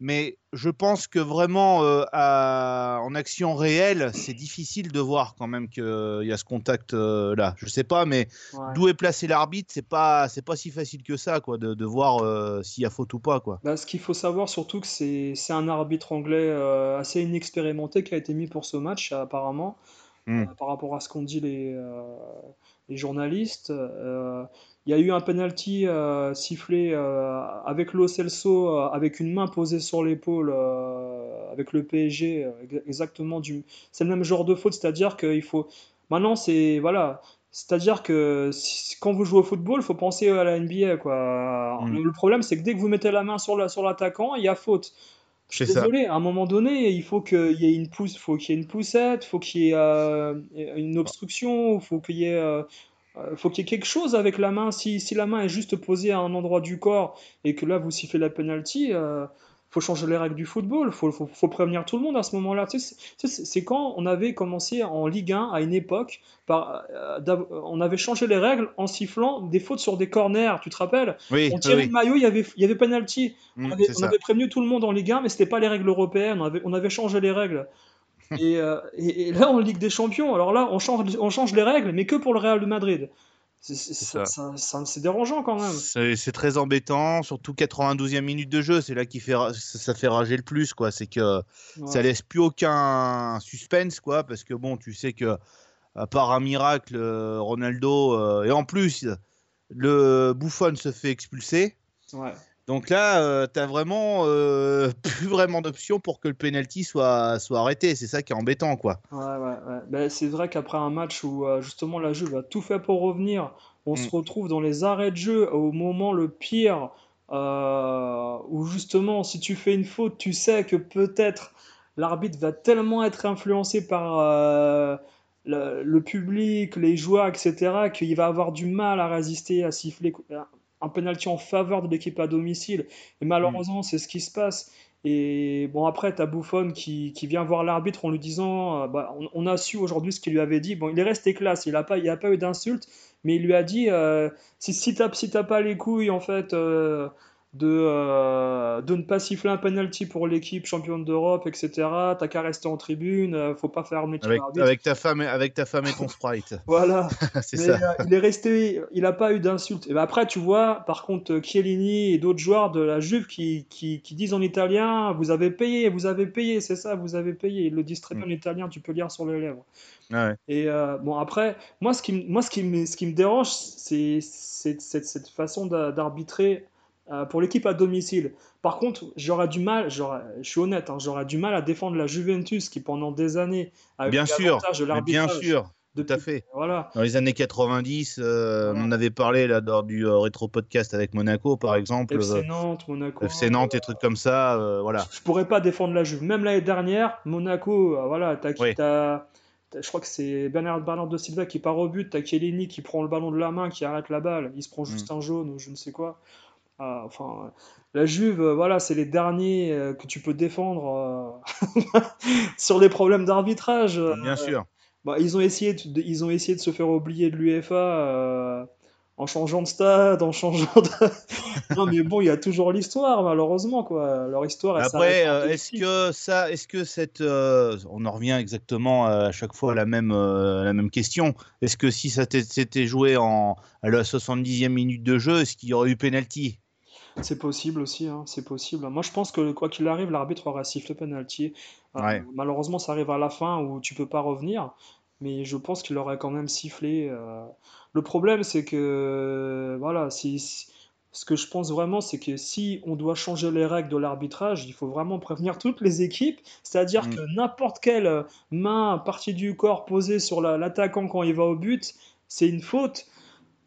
Mais je pense que vraiment, euh, à- en action réelle, c'est difficile de voir quand même qu'il y a ce contact euh, là. Je sais pas, mais Ouais. d'où est placé l'arbitre, c'est pas c'est pas si facile que ça quoi de, de voir s'il y a faute ou pas quoi. Bah, ce qu'il faut savoir surtout que c'est un arbitre anglais assez inexpérimenté qui a été mis pour ce match apparemment Mm. euh, par rapport à ce qu'ont dit les, euh, les journalistes. Euh, il y a eu un penalty euh, sifflé euh, avec Lo Celso avec une main posée sur l'épaule avec le PSG exactement du c'est le même genre de faute, c'est-à-dire qu'il faut maintenant c'est voilà c'est-à-dire que si- quand vous jouez au football, il faut penser à la NBA, quoi. Mm. Le problème, c'est que dès que vous mettez la main sur la, sur l'attaquant, il y a faute. Désolé, à un moment donné, il faut qu'il y ait une pousse, faut qu'il y ait une poussette, faut qu'il y ait euh, une obstruction, faut qu'il y ait, euh, euh, faut qu'il y ait quelque chose avec la main. Si, si la main est juste posée à un endroit du corps et que là vous sifflez la penalty, euh, faut changer les règles du football, faut, faut, faut prévenir tout le monde à ce moment-là. Tu sais, c'est quand on avait commencé en Ligue 1 à une époque, par, euh, on avait changé les règles en sifflant des fautes sur des corners, tu te rappelles? Oui, On tirait oui. le maillot, il y avait, il y avait penalty. Mm, on, avait, c'est on ça. avait prévenu tout le monde en Ligue 1, mais c'était pas les règles européennes, on avait, on avait changé les règles. et, euh, et, et là, en Ligue des Champions, alors là, on change, on change les règles, mais que pour le Real de Madrid. C'est ça. ça- ça- c'est dérangeant quand même. C'est très embêtant, surtout 92e minute de jeu, c'est là qui fait ça ça fait rager le plus quoi, c'est que ça Ouais. laisse plus aucun suspense quoi parce que bon, tu sais que à part un miracle euh, Ronaldo euh, et en plus le Buffon se fait expulser. Ouais. Donc là, euh, t'as vraiment euh, plus vraiment d'options pour que le penalty soit soit arrêté, c'est ça qui est embêtant quoi. Ouais, ouais, ouais. Ben, c'est vrai qu'après un match où euh, justement la Juve a tout fait pour revenir, on se Mm. retrouve dans les arrêts de jeu au moment le pire, euh, où justement si tu fais une faute, tu sais que peut-être l'arbitre va tellement être influencé par le, le public, les joueurs, etc., qu'il va avoir du mal à résister à siffler un penalty en faveur de l'équipe à domicile. Et malheureusement, c'est ce qui se passe. Et bon, après, tu as Buffon qui, qui vient voir l'arbitre en lui disant euh, bah, on, on a su aujourd'hui ce qu'il lui avait dit. Bon, il est resté classe, il n'a pas, il a pas eu d'insulte, mais il lui a dit euh, si, si tu si t'as pas les couilles, en fait. euh, de, euh, de ne pas siffler un penalty pour l'équipe championne d'Europe, etc. T'as qu'à rester en tribune, euh, faut pas faire Avec, avec ta femme et- avec ta femme et ton sprite. Voilà. c'est ça. euh, il est resté, il n'a pas eu d'insulte. Et ben après, tu vois, par contre, Chiellini et d'autres joueurs de la Juve qui, qui, qui disent en italien, vous avez payé, vous avez payé, c'est ça, vous avez payé. Ils le disent très bien en italien, tu peux lire sur les lèvres. Ouais. Et bon, après, moi, ce qui, me- moi, ce qui, me, ce qui me dérange, c'est cette façon d'a- d'arbitrer euh, pour l'équipe à domicile. Par contre, j'aurais du mal, je suis honnête, hein, j'aurais du mal à défendre la Juventus qui, pendant des années, a eu Bien sûr, de mais bien l'arbitrage. sûr, tout à fait. Voilà. Dans les années 90, euh, Voilà. on en avait parlé là lors du euh, rétro podcast avec Monaco, par exemple. FC euh, Nantes, Monaco. FC Nantes et trucs comme ça, voilà. Je pourrais pas défendre la Juve. Même l'année dernière, Monaco, voilà, t'as, Oui. t'as- t'as- je crois que c'est Bernard, Bernard de Silva qui part au but, t'as Chiellini qui prend le ballon de la main, qui arrête la balle, il se prend juste Mm. un jaune ou je ne sais quoi. Ah, enfin, euh, la Juve, euh, voilà, c'est les derniers euh, que tu peux défendre sur les problèmes d'arbitrage. Bien sûr. bah, ils ont essayé de, ils ont essayé de se faire oublier de l'UEFA euh, en changeant de stade, en changeant de... Non, mais bon, il y a toujours l'histoire, malheureusement, quoi. Leur histoire, elle Après, euh, est-ce que ça, est-ce que cette, euh, on en revient exactement à chaque fois à la même, la même question. Est-ce que si ça s'était joué en à la 70e minute de jeu, est-ce qu'il y aurait eu penalty? C'est possible aussi, hein, c'est possible. Moi, je pense que quoi qu'il arrive, l'arbitre aura sifflé penalty. Euh, Ouais. malheureusement, ça arrive à la fin où tu peux pas revenir, mais je pense qu'il aurait quand même sifflé. euh. Le problème, c'est que voilà, si, ce que je pense vraiment, c'est que si on doit changer les règles de l'arbitrage, il faut vraiment prévenir toutes les équipes, c'est-à-dire Mm. que n'importe quelle main, partie du corps posée sur la- l'attaquant quand il va au but, c'est une faute.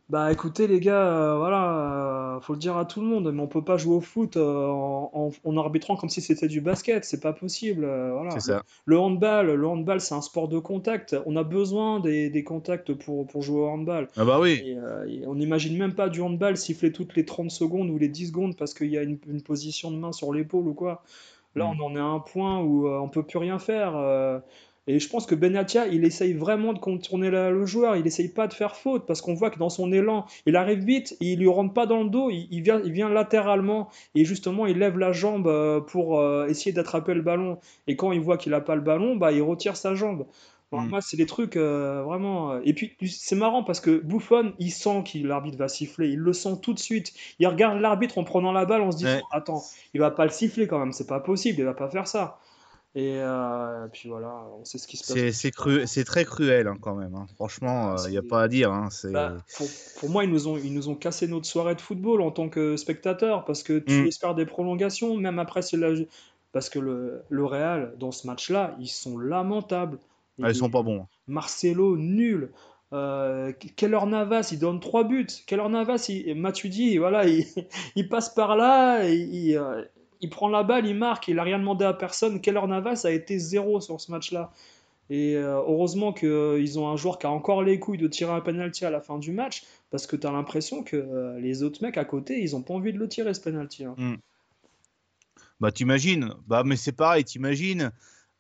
Bah écoutez les gars, euh, voilà, euh, faut le dire à tout le monde, mais on peut pas jouer au foot euh, en, en- en arbitrant comme si c'était du basket, c'est pas possible. euh, voilà. C'est ça. Le handball, le handball c'est un sport de contact, on a besoin des, des contacts pour, pour jouer au handball. Ah bah oui. Et, euh, et on n'imagine même pas du handball siffler toutes les 30 secondes ou les 10 secondes parce qu'il y a une, une position de main sur l'épaule ou quoi. Là, Mm. on en est à un point où euh, on peut plus rien faire. euh, et je pense que Benatia, il essaye vraiment de contourner la- le joueur, il essaye pas de faire faute parce qu'on voit que dans son élan, il arrive vite, et il lui rentre pas dans le dos, il, il vient, il vient latéralement et justement il lève la jambe euh, pour euh, essayer d'attraper le ballon. Et quand il voit qu'il a pas le ballon, bah il retire sa jambe. Bon, Mm. Moi, c'est des trucs euh, vraiment. Et puis, c'est marrant parce que Buffon, il sent que l'arbitre va siffler. Il le sent tout de suite. Il regarde l'arbitre en prenant la balle en se disant Ouais. Attends, il va pas le siffler quand même, c'est pas possible, il va pas faire ça. Et euh, puis voilà, on sait ce qui se passe. C'est cru, très cruel hein, quand même. hein. Franchement, il n'y a pas à dire. hein, Bah, pour, pour moi, ils nous, ont, ils nous ont cassé notre soirée de football en tant que spectateurs parce que tu Mm. espères des prolongations, même après, la... parce que le, le Real, dans ce match-là, ils sont lamentables. Ah, ils sont pas bons. Marcelo, nul. Euh, Keller Navas, il donne trois buts. Keller Navas, il, Matuidi, voilà, il, il passe par là, et il, euh, il prend la balle, il marque, il a rien demandé à personne. Keller Navas a été zéro sur ce match-là. Et euh, heureusement qu'ils ont un joueur qui a encore les couilles de tirer un penalty à la fin du match, parce que tu as l'impression que euh, les autres mecs à côté, ils ont pas envie de le tirer ce penalty. hein. Bah, t'imagines. Bah, mais c'est pareil, t'imagines.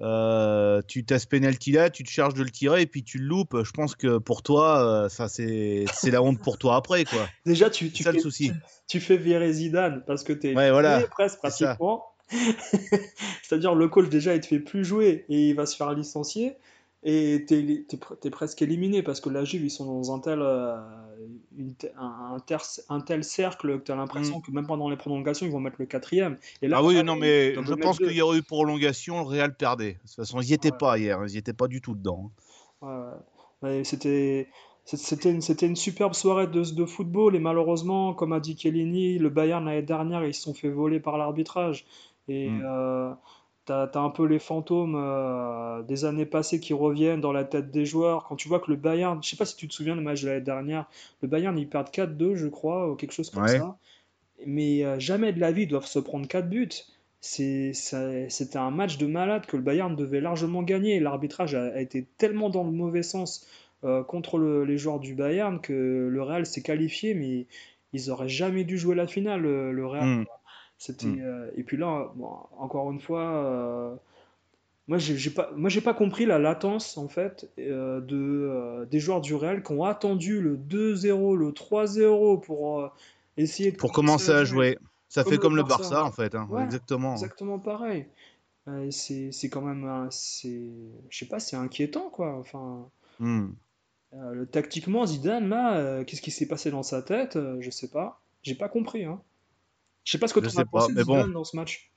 Euh, tu t'as ce penalty là, tu te charges de le tirer et puis tu le loupes. Je pense que pour toi, ça c'est la honte pour toi après quoi. Déjà tu tu ça, fais, le souci. Tu, fais virer Zidane parce que t'es ouais, voilà. presque pratiquement. C'est-à-dire le coach déjà il te fait plus jouer et il va se faire licencier et t'es es, presque éliminé parce que la Juve ils sont dans un tel euh, un, un, tel cercle que tu as l'impression mm. que même pendant les prolongations ils vont mettre le quatrième et là, ah oui non mais je pense qu'il y aurait eu prolongation le Real perdait de toute façon ils n'y étaient pas hier ils n'y étaient pas du tout dedans ouais, c'était c'était une, une, superbe soirée de, de, football et malheureusement, comme a dit Kellini, le Bayern l'année dernière, ils se sont fait voler par l'arbitrage. Et mm. euh, T'as as un peu les fantômes euh, des années passées qui reviennent dans la tête des joueurs. Quand tu vois que le Bayern, je sais pas si tu te souviens du match de l'année dernière, le Bayern ils perdent 4-2, je crois, ou quelque chose comme ça. Mais euh, jamais de la vie ils doivent se prendre 4 buts. C'était un match de malade que le Bayern devait largement gagner. L'arbitrage a, été tellement dans le mauvais sens euh, contre les joueurs du Bayern que le Real s'est qualifié, mais ils auraient jamais dû jouer la finale, le, Real. Hmm. C'était hmm. euh, et puis là, encore une fois, euh, moi j'ai pas, moi j'ai pas compris la latence en fait euh, de des joueurs du Real qui ont attendu le 2-0, le 3-0 pour essayer de pour commencer à jouer. Ça fait comme le Barça, en fait, hein. exactement. Exactement pareil. c'est quand même, c'est, je sais pas, c'est inquiétant quoi. Enfin. Hmm. tactiquement, Zidane, là, qu'est-ce qui s'est passé dans sa tête Je sais pas. J'ai pas compris. Hein. Je sais pas ce que tu as pensé de bon. dans ce match.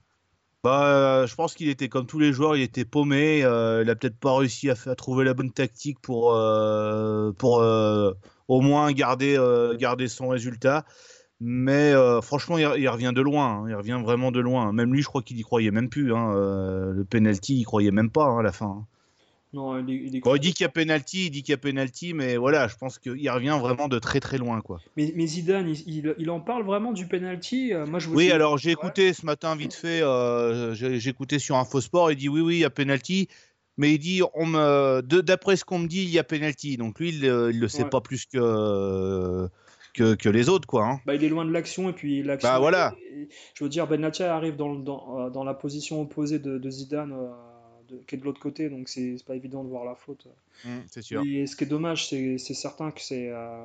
Bah, je pense qu'il était comme tous les joueurs, il était paumé. Euh, il a peut-être pas réussi à, à, trouver la bonne tactique pour, euh, pour euh, au moins garder, garder son résultat. Mais franchement, il, revient de loin. Hein. il revient vraiment de loin. Même lui, je crois qu'il y croyait même plus. Hein. le penalty, il croyait même pas hein, à la fin. Non, il, il, il dit qu'il y a penalty, il dit qu'il y a penalty, mais voilà, je pense qu'il revient vraiment de très très loin, quoi. Mais, mais Zidane, il, en parle vraiment du penalty. Euh, moi, je oui, alors j'ai écouté ce matin vite fait, euh, j'ai écouté sur Infosport, il dit oui, oui, il y a penalty, mais il dit, on me, d'après ce qu'on me dit, il y a penalty. Donc lui, il, ne le sait pas plus que. Que, que, les autres quoi. Hein. Bah, il est loin de l'action et puis l'action. Bah voilà. je veux dire, Benatia arrive dans, dans, euh, dans, la position opposée de, de Zidane qui est de l'autre côté, donc c'est pas évident de voir la faute. Mmh, c'est sûr. Et ce qui est dommage, c'est certain que c'est. Euh,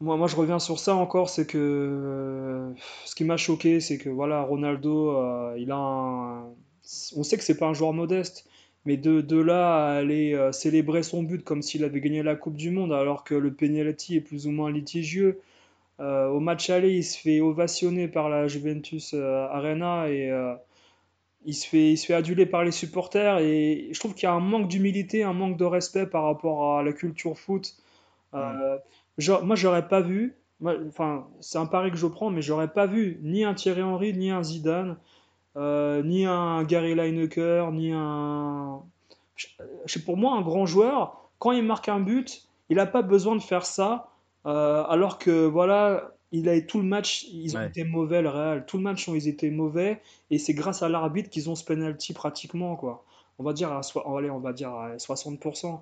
moi, moi, je reviens sur ça encore, c'est que euh, ce qui m'a choqué, c'est que voilà, Ronaldo, euh, il a un... On sait que c'est pas un joueur modeste, mais de, de là à aller célébrer son but comme s'il avait gagné la Coupe du Monde, alors que le penalty est plus ou moins litigieux. au match aller, il se fait ovationner par la Juventus Arena et il se fait, il se fait aduler par les supporters et je trouve qu'il y a un manque d'humilité, un manque de respect par rapport à la culture foot. Euh, genre, moi, j'aurais pas vu, enfin, c'est un pari que je prends, mais j'aurais pas vu ni un Thierry Henry, ni un Zidane, euh, ni un Gary Lineker, ni un. C'est pour moi un grand joueur. Quand il marque un but, il n'a pas besoin de faire ça. Euh, alors que voilà, il a tout le match, ils ont été mauvais le Real. Tout le match, ils étaient mauvais et c'est grâce à l'arbitre qu'ils ont ce penalty pratiquement quoi. On va dire à allez, on va dire à 60%.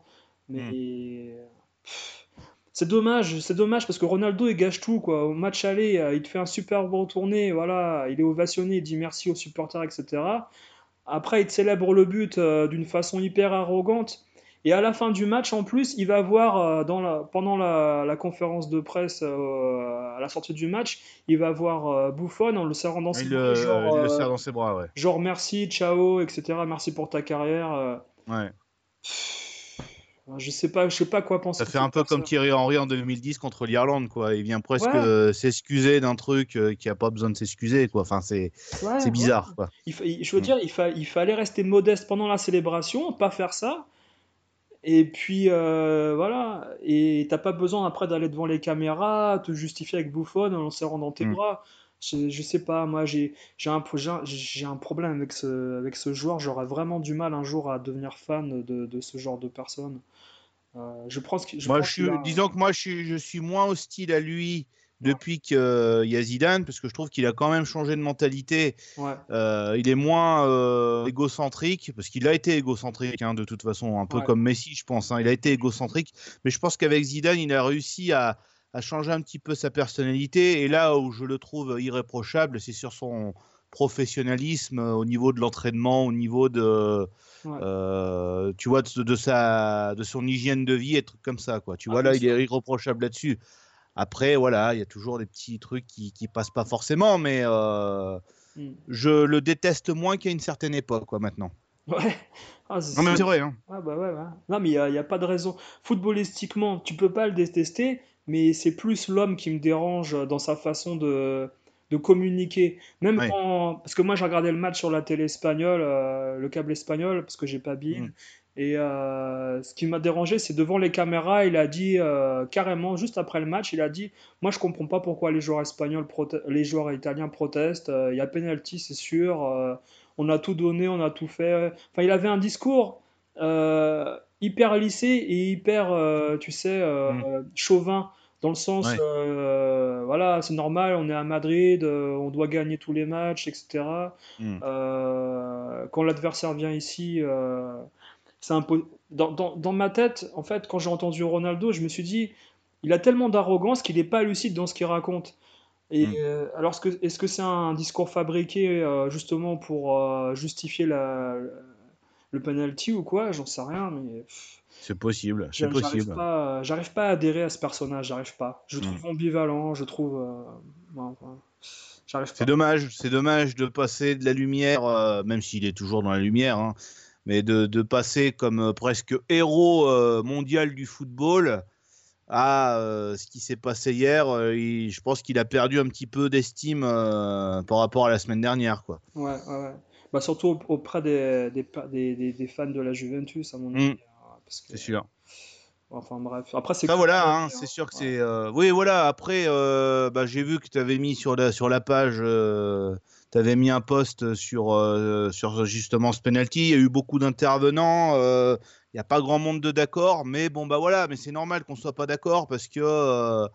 Mais hmm. c'est dommage, c'est dommage parce que Ronaldo il gâche tout quoi. Au match aller, euh, il te fait un super bon tourné, voilà, il est ovationné, il dit merci aux supporters, etc. Après, il te célèbre le but euh, d'une façon hyper arrogante. Et à la fin du match, en plus, il va voir euh, dans la, pendant la, conférence de presse euh, à la sortie du match, il va voir euh, Buffon en le serrant dans ses bras. Genre, il le serre dans ses bras, ouais. Genre merci, ciao, etc. Merci pour ta carrière. Ouais. Je sais pas, je sais pas quoi penser. Ça fait un peu comme Thierry Henry en 2010 contre l'Irlande, quoi. Il vient presque s'excuser d'un truc qui a pas besoin de s'excuser, quoi. Enfin, c'est bizarre, quoi. Il, je veux mm. dire, il, il fallait rester modeste pendant la célébration, pas faire ça. Et puis euh, voilà, et t'as pas besoin après d'aller devant les caméras, te justifier avec Bouffon en serrant dans tes mm. bras. Je, je, sais pas, moi j'ai un, un problème avec ce, avec ce joueur. J'aurais vraiment du mal un jour à devenir fan de, de ce genre de personne. Euh, je pense que, je moi, je disons que moi je suis, je suis moins hostile à lui depuis qu'il euh, y a Zidane, parce que je trouve qu'il a quand même changé de mentalité. Euh, il est moins euh, égocentrique, parce qu'il a été égocentrique hein, de toute façon, un peu comme Messi, je pense. Hein. il a été égocentrique, mais je pense qu'avec Zidane, il a réussi à, changer un petit peu sa personnalité. Et là où je le trouve irréprochable, c'est sur son professionnalisme au niveau de l'entraînement, au niveau de, tu vois, de, sa, de son hygiène de vie et trucs comme ça, quoi. Tu ah, vois, là, il est irreprochable là-dessus. Après, voilà, il y a toujours des petits trucs qui, qui passent pas forcément, mais hmm. je le déteste moins qu'à une certaine époque, quoi, maintenant. Ouais. Ah, non, mais c'est vrai. Hein. Ah, bah ouais, Non, mais il n'y a, pas de raison. Footballistiquement, tu peux pas le détester, mais c'est plus l'homme qui me dérange dans sa façon de, de communiquer. Même quand. Parce que moi, j'ai regardé le match sur la télé espagnole, euh, le câble espagnol, parce que j'ai pas bien. Mm. Et euh, ce qui m'a dérangé, c'est devant les caméras, il a dit euh, carrément, juste après le match, il a dit Moi, je comprends pas pourquoi les joueurs espagnols, les joueurs italiens protestent. Il y a penalty, c'est sûr on a tout donné, on a tout fait. Enfin, il avait un discours euh, hyper lissé et hyper, euh, tu sais, euh, mm. chauvin, dans le sens, voilà, c'est normal, on est à Madrid, on doit gagner tous les matchs, etc. Mm. quand l'adversaire vient ici, c'est un peu... Dans, dans, ma tête, en fait, quand j'ai entendu Ronaldo, je me suis dit, il a tellement d'arrogance qu'il n'est pas lucide dans ce qu'il raconte. Et mm. euh, alors, est-ce que c'est un discours fabriqué euh, justement pour euh, justifier la, le penalty ou quoi? J'en sais rien, mais c'est possible. C'est possible. J'arrive pas, à adhérer à ce personnage. J'arrive pas. Je trouve mm. ambivalent. Je trouve. C'est dommage. C'est dommage de passer de la lumière, même s'il est toujours dans la lumière, hein, mais de, de, passer comme presque héros mondial du football à euh, ce qui s'est passé hier, euh, je pense qu'il a perdu un petit peu d'estime euh, par rapport à la semaine dernière. Quoi. Ouais, ouais, Bah, surtout auprès des, des, des, fans de la Juventus, à mon avis. Mmh. C'est sûr. Enfin bref. Après, c'est. voilà, hein, c'est sûr que c'est. Oui, voilà. Après, bah, j'ai vu que tu avais mis sur la, sur la page. tu avais mis un post sur, sur justement ce penalty. Il y a eu beaucoup d'intervenants. Il n'y a pas grand monde de d'accord, mais bon, bah voilà, mais c'est normal qu'on soit pas d'accord parce que euh,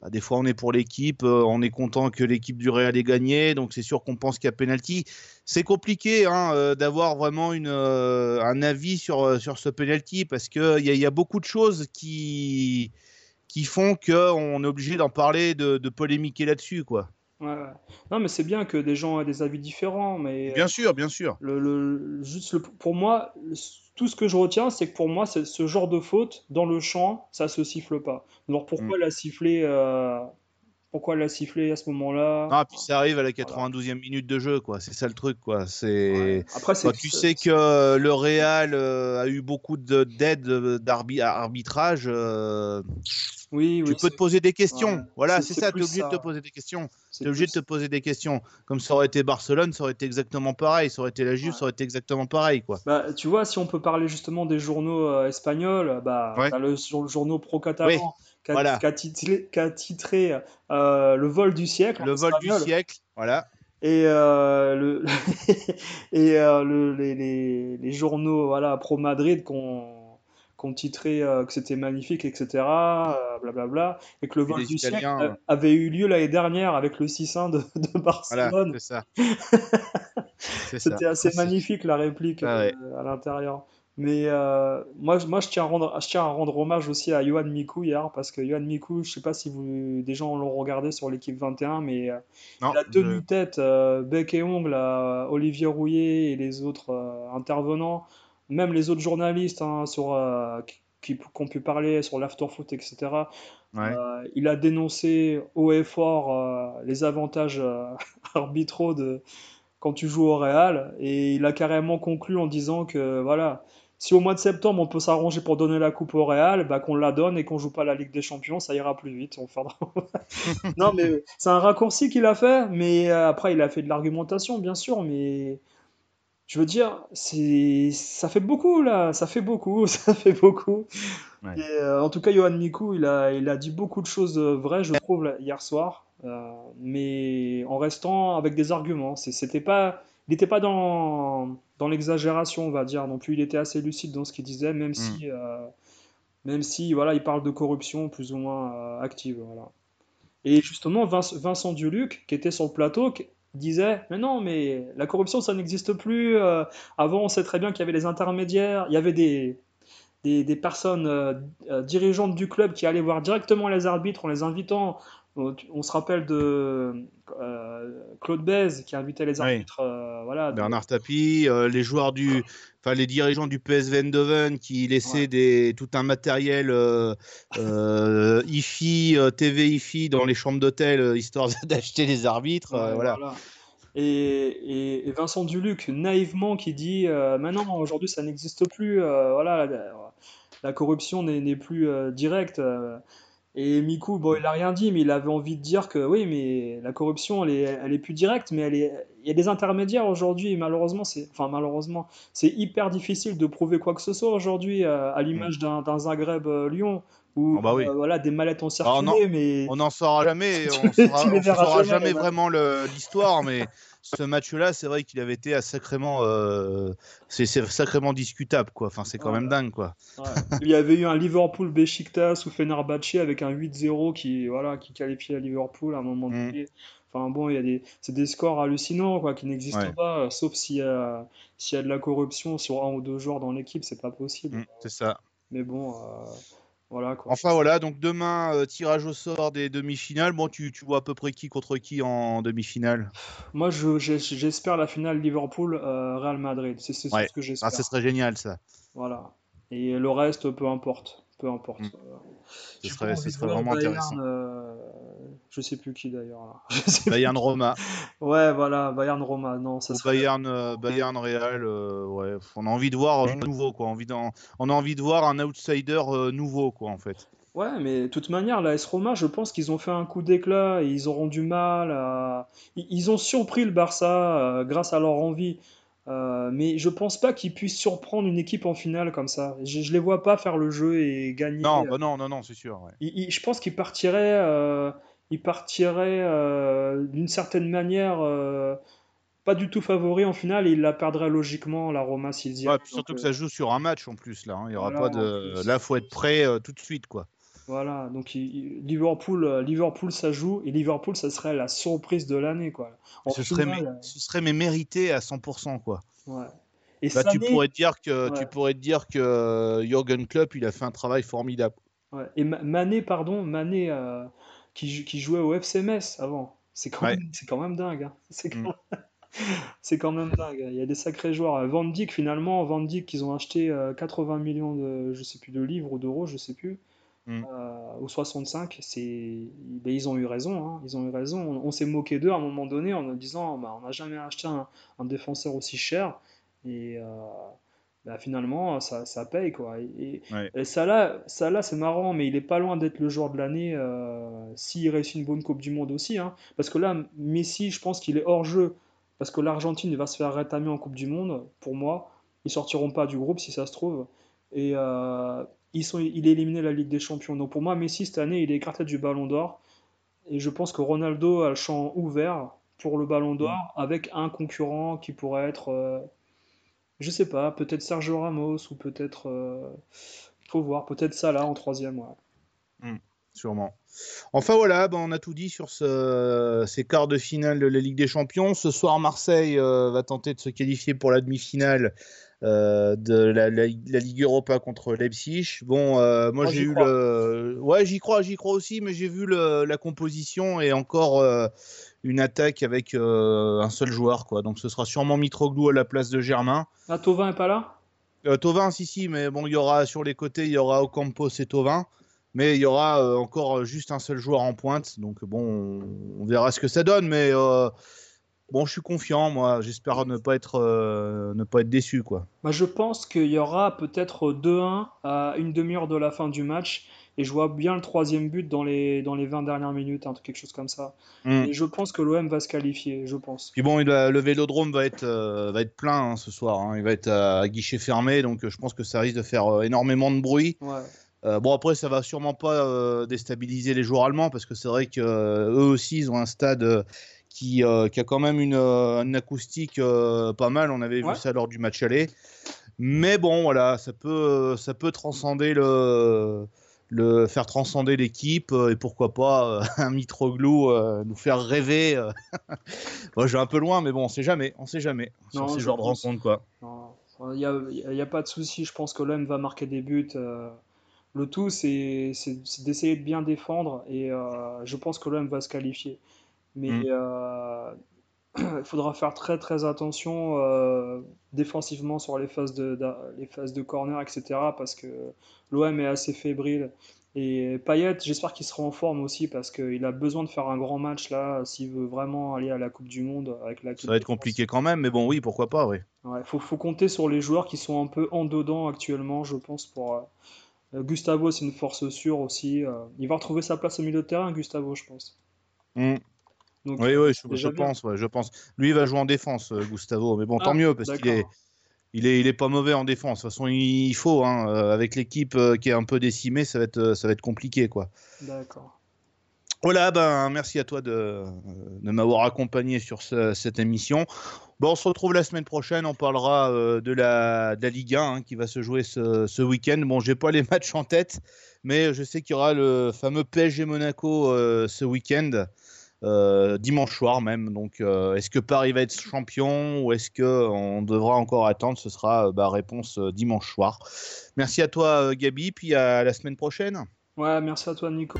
bah, des fois on est pour l'équipe, euh, on est content que l'équipe du Real ait gagné, donc c'est sûr qu'on pense qu'il y a penalty. C'est compliqué hein, euh, d'avoir vraiment une, un avis sur, ce penalty parce qu'il y, a beaucoup de choses qui, qui font qu'on est obligé d'en parler, de, de polémiquer là-dessus, quoi. Ouais, Non, mais c'est bien que des gens aient des avis différents, mais bien sûr, bien sûr. Le, le, juste pour moi, tout ce que je retiens, c'est que pour moi, c'est ce genre de faute dans le champ, ça se siffle pas. Alors pourquoi mm. la siffler euh, Pourquoi la siffler à ce moment-là? Ah, puis ça arrive à la 92e minute de jeu, quoi. C'est ça le truc, quoi. C'est. Après, tu sais que le Real euh, a eu beaucoup d'aide d'arbitrage. Euh, oui, oui, tu peux te poser des questions. Voilà, c'est ça, tu es obligé de te poser des questions. Tu es obligé de te poser des questions. Comme ça aurait été Barcelone, ça aurait été exactement pareil. Ça aurait été la Juve, ça aurait été exactement pareil. Quoi. Bah, tu vois, si on peut parler justement des journaux euh, espagnols, bah, le, journaux pro-catalan qui a, titré, euh, Le vol du siècle. Le vol du siècle, voilà. Et, euh, le, et les, les, les, journaux voilà, pro-Madrid qu'on qu'on titrait euh, que c'était magnifique, etc. Blablabla, euh, et que le vol du siècle avait eu lieu l'année dernière avec le 6-1 de, de, Barcelone. ça. c'était assez magnifique la réplique ah euh, à l'intérieur. Mais moi, moi je, tiens à rendre, je tiens à rendre hommage aussi à Johan Mikou hier, parce que Johan Mikou, je sais pas si vous, des gens l'ont regardé sur l'équipe 21, mais la tenue tête, bec et ongle à Olivier Rouillet et les autres intervenants même les autres journalistes hein, sur, euh, qui, ont pu parler sur l'afterfoot, etc., euh, il a dénoncé haut et fort euh, les avantages arbitraux de quand tu joues au Real et il a carrément conclu en disant que voilà si au mois de septembre on peut s'arranger pour donner la coupe au Real, bah, qu'on la donne et qu'on joue pas la Ligue des Champions, ça ira plus vite. On non mais c'est un raccourci qu'il a fait, mais après il a fait de l'argumentation bien sûr, mais je veux dire, c'est, ça fait beaucoup là, ça fait beaucoup, ça fait beaucoup. Euh, en tout cas, Johan Mikou, il a, il a dit beaucoup de choses vraies, je trouve, hier soir, euh, mais en restant avec des arguments. c'était pas, il n'était pas dans, dans l'exagération, on va dire, non plus. Il était assez lucide dans ce qu'il disait, même mm. si, euh, même si, voilà, il parle de corruption plus ou moins active, voilà. Et justement, Vincent Duluc, qui était sur le plateau, disait mais non mais la corruption ça n'existe plus. Euh, avant on sait très bien qu'il y avait les intermédiaires. Il y avait des des, personnes euh, euh, dirigeantes du club qui allaient voir directement les arbitres en les invitant. On, se rappelle de Claude Bèze qui invitait les arbitres. voilà, Bernard Tapie, les joueurs du, enfin les dirigeants du PSV Eindhoven qui laissaient des, tout un matériel IFI, TV IFI dans les chambres d'hôtel histoire d'acheter les arbitres. voilà. Et, Vincent Duluc, naïvement, qui dit euh, Maintenant, aujourd'hui, ça n'existe plus. Euh, voilà, la, corruption n'est plus euh, directe. Et Miku, bon, il n'a rien dit, mais il avait envie de dire que oui, mais la corruption, elle est, elle est plus directe, mais elle est, il y a des intermédiaires aujourd'hui. Malheureusement, c'est, enfin malheureusement, c'est hyper difficile de prouver quoi que ce soit aujourd'hui, à l'image d'un, d'un Zagreb Lyon ou oh, bah oui. voilà des mallettes ont circulé, mais on n'en saura jamais, on ne saura jamais, vraiment l'histoire, mais ce match-là, c'est vrai qu'il avait été sacrément, euh, c'est sacrément discutable, quoi. Enfin, c'est quand même dingue, quoi. Il y avait eu un Liverpool Besiktas ou Fenerbahçe avec un 8-0 qui, voilà, qui qualifiait à Liverpool à un moment mm. donné. Enfin bon, il y a des, c'est des scores hallucinants, quoi, qui n'existent pas, sauf s'il y a, s'il y a de la corruption sur un ou deux joueurs dans l'équipe, c'est pas possible. Mm, c'est ça. Mais bon. Euh, Enfin voilà, donc demain, euh, tirage au sort des demi-finales. Bon, tu, vois à peu près qui contre qui en demi-finale? Moi, j'espère la finale Liverpool-Real Madrid. C'est ce que j'espère. Ah, ce serait génial ça. Voilà. Et le reste, peu importe peu importe. Mm. Ce serait, vraiment intéressant. Euh, je sais plus qui d'ailleurs. Bayern Roma. ouais, voilà, Bayern Roma. Non, ça serait... Bayern, euh, Bayern Real. Euh, ouais, on a envie de voir un nouveau quoi. On a envie de voir un outsider nouveau quoi en fait. Ouais, mais de toute manière, la S Roma, je pense qu'ils ont fait un coup d'éclat et ils auront du mal à. Ils ont surpris le Barça grâce à leur envie. Euh, mais je pense pas qu'ils puissent surprendre une équipe en finale comme ça. Je, je les vois pas faire le jeu et gagner. Non, bah non, non, non, c'est sûr. je pense qu'ils partiraient, euh, ils partiraient euh, d'une certaine manière pas du tout favoris en finale et ils la perdraient logiquement la Roma s'ils y ouais, Surtout que ça joue sur un match en plus là. Hein. Il y aura pas de. Là, faut être prêt tout de suite quoi. Voilà, donc Liverpool, euh, Liverpool, ça joue, et Liverpool, ça serait la surprise de l'année, quoi. ce, serait, euh, ce serait mais mérité à 100%, quoi. Ouais. Et bah, tu pourrais te dire que tu pourrais te dire que euh, Jürgen Klopp, il a fait un travail formidable. Ouais. Et Mané, pardon, Mané qui, qui, jouait au FCMS avant, c'est quand, même, quand même dingue. Hein. C'est quand... Mm. c'est quand même dingue. Il y a des sacrés joueurs. Van Dijk, finalement, Van Dijk, qu'ils ont acheté 80 millions de, je sais plus, de livres ou d'euros, je sais plus. Mm. Euh, au 65, c'est, ben, ils ont eu raison. Hein. ils ont eu raison. On, s'est moqué d'eux à un moment donné en disant bah, on n'a jamais acheté un, défenseur aussi cher. Et euh, bah, finalement, ça, ça, paye. Quoi. Et, ça là, ça là c'est marrant, mais il est pas loin d'être le joueur de l'année euh, s'il réussit une bonne Coupe du Monde aussi. Hein. Parce que là, Messi, je pense qu'il est hors jeu. Parce que l'Argentine va se faire rétamer en Coupe du Monde, pour moi. Ils sortiront pas du groupe si ça se trouve. Et ils sont, il est éliminé de la Ligue des Champions. Donc pour moi, Messi, cette année, il est écarté du Ballon d'Or. Et je pense que Ronaldo a le champ ouvert pour le Ballon d'Or mm. avec un concurrent qui pourrait être, euh, je sais pas, peut-être Sergio Ramos ou peut-être, euh, faut voir, peut-être Salah en troisième. Ouais. Mm, sûrement. Enfin voilà, ben, on a tout dit sur ce, ces quarts de finale de la Ligue des Champions. Ce soir, Marseille euh, va tenter de se qualifier pour la demi-finale euh, de la, Ligue Europa contre Leipzig. Bon, euh, moi j'ai eu le. Ouais, j'y crois, j'y crois aussi, mais j'ai vu la composition et encore euh, une attaque avec un seul joueur, quoi. Donc ce sera sûrement Mitroglou à la place de Germain. Ah, Tovin est pas là? Tovin, si, si, mais bon, il y aura sur les côtés, il y aura Ocampos et Tovin. Mais il y aura encore juste un seul joueur en pointe. Donc bon, on, verra ce que ça donne. Mais Bon, je suis confiant, moi. J'espère ne pas être euh, ne pas être déçu, quoi. Bah, je pense qu'il y aura peut-être 2-1 à une demi-heure de la fin du match. Et je vois bien le troisième but dans les, dans les 20 dernières minutes, hein, quelque chose comme ça. Hmm. Et je pense que l'OM va se qualifier, je pense. Puis bon, le vélodrome va être, euh, va être plein hein, ce soir. Hein. Il va être à, guichet fermé, donc je pense que ça risque de faire euh, énormément de bruit. bon après ça va sûrement pas déstabiliser les joueurs allemands parce que c'est vrai que eux aussi ils ont un stade qui, euh, qui, a quand même une, euh, une acoustique euh, pas mal. On avait vu ça lors du match aller. Mais bon, voilà, ça peut, ça peut transcender le, le faire transcender l'équipe et pourquoi pas un Mitroglou nous faire rêver. Moi, je vais un peu loin, mais bon, on sait jamais, on sait jamais sur ces genres de rencontres quoi. Il n'y a, a, pas de souci, je pense que l'OM va marquer des buts. Le tout, c'est d'essayer de bien défendre et je pense que l'OM va se qualifier. Mais mm. il faudra faire très très attention défensivement sur les phases de, les phases de corner, etc. Parce que l'OM est assez fébrile. Et Payet, j'espère qu'il sera en forme aussi parce qu'il a besoin de faire un grand match là s'il veut vraiment aller à la Coupe du Monde avec la. Ça va être compliqué quand même, mais bon, oui, pourquoi pas, oui. Il faut, faut, compter sur les joueurs qui sont un peu en dedans actuellement, je pense. Pour euh, Gustavo, c'est une force sûre aussi. Euh, il va retrouver sa place au milieu de terrain, Gustavo, je pense. Oui, oui, je, pense, je pense. Lui, il va jouer en défense, euh, Gustavo, mais bon, tant ah, mieux parce qu'il est il est, il est pas mauvais en défense. De toute façon, il faut. Hein, euh, avec l'équipe euh, qui est un peu décimée, ça va être, ça va être compliqué, quoi. D'accord. Voilà, ben, merci à toi de, de m'avoir accompagné sur cette émission. Bon, on se retrouve la semaine prochaine. On parlera de, la, de, la, Ligue 1 hein, qui va se jouer ce, ce week-end. Bon, j'ai pas les matchs en tête, mais je sais qu'il y aura le fameux PSG Monaco ce week-end. Euh, dimanche soir même. Donc, euh, est-ce que Paris va être champion ou est-ce que on devra encore attendre? Ce sera euh, bah, réponse dimanche soir. Merci à toi, Gabi, puis à la semaine prochaine. Ouais, merci à toi, Nico.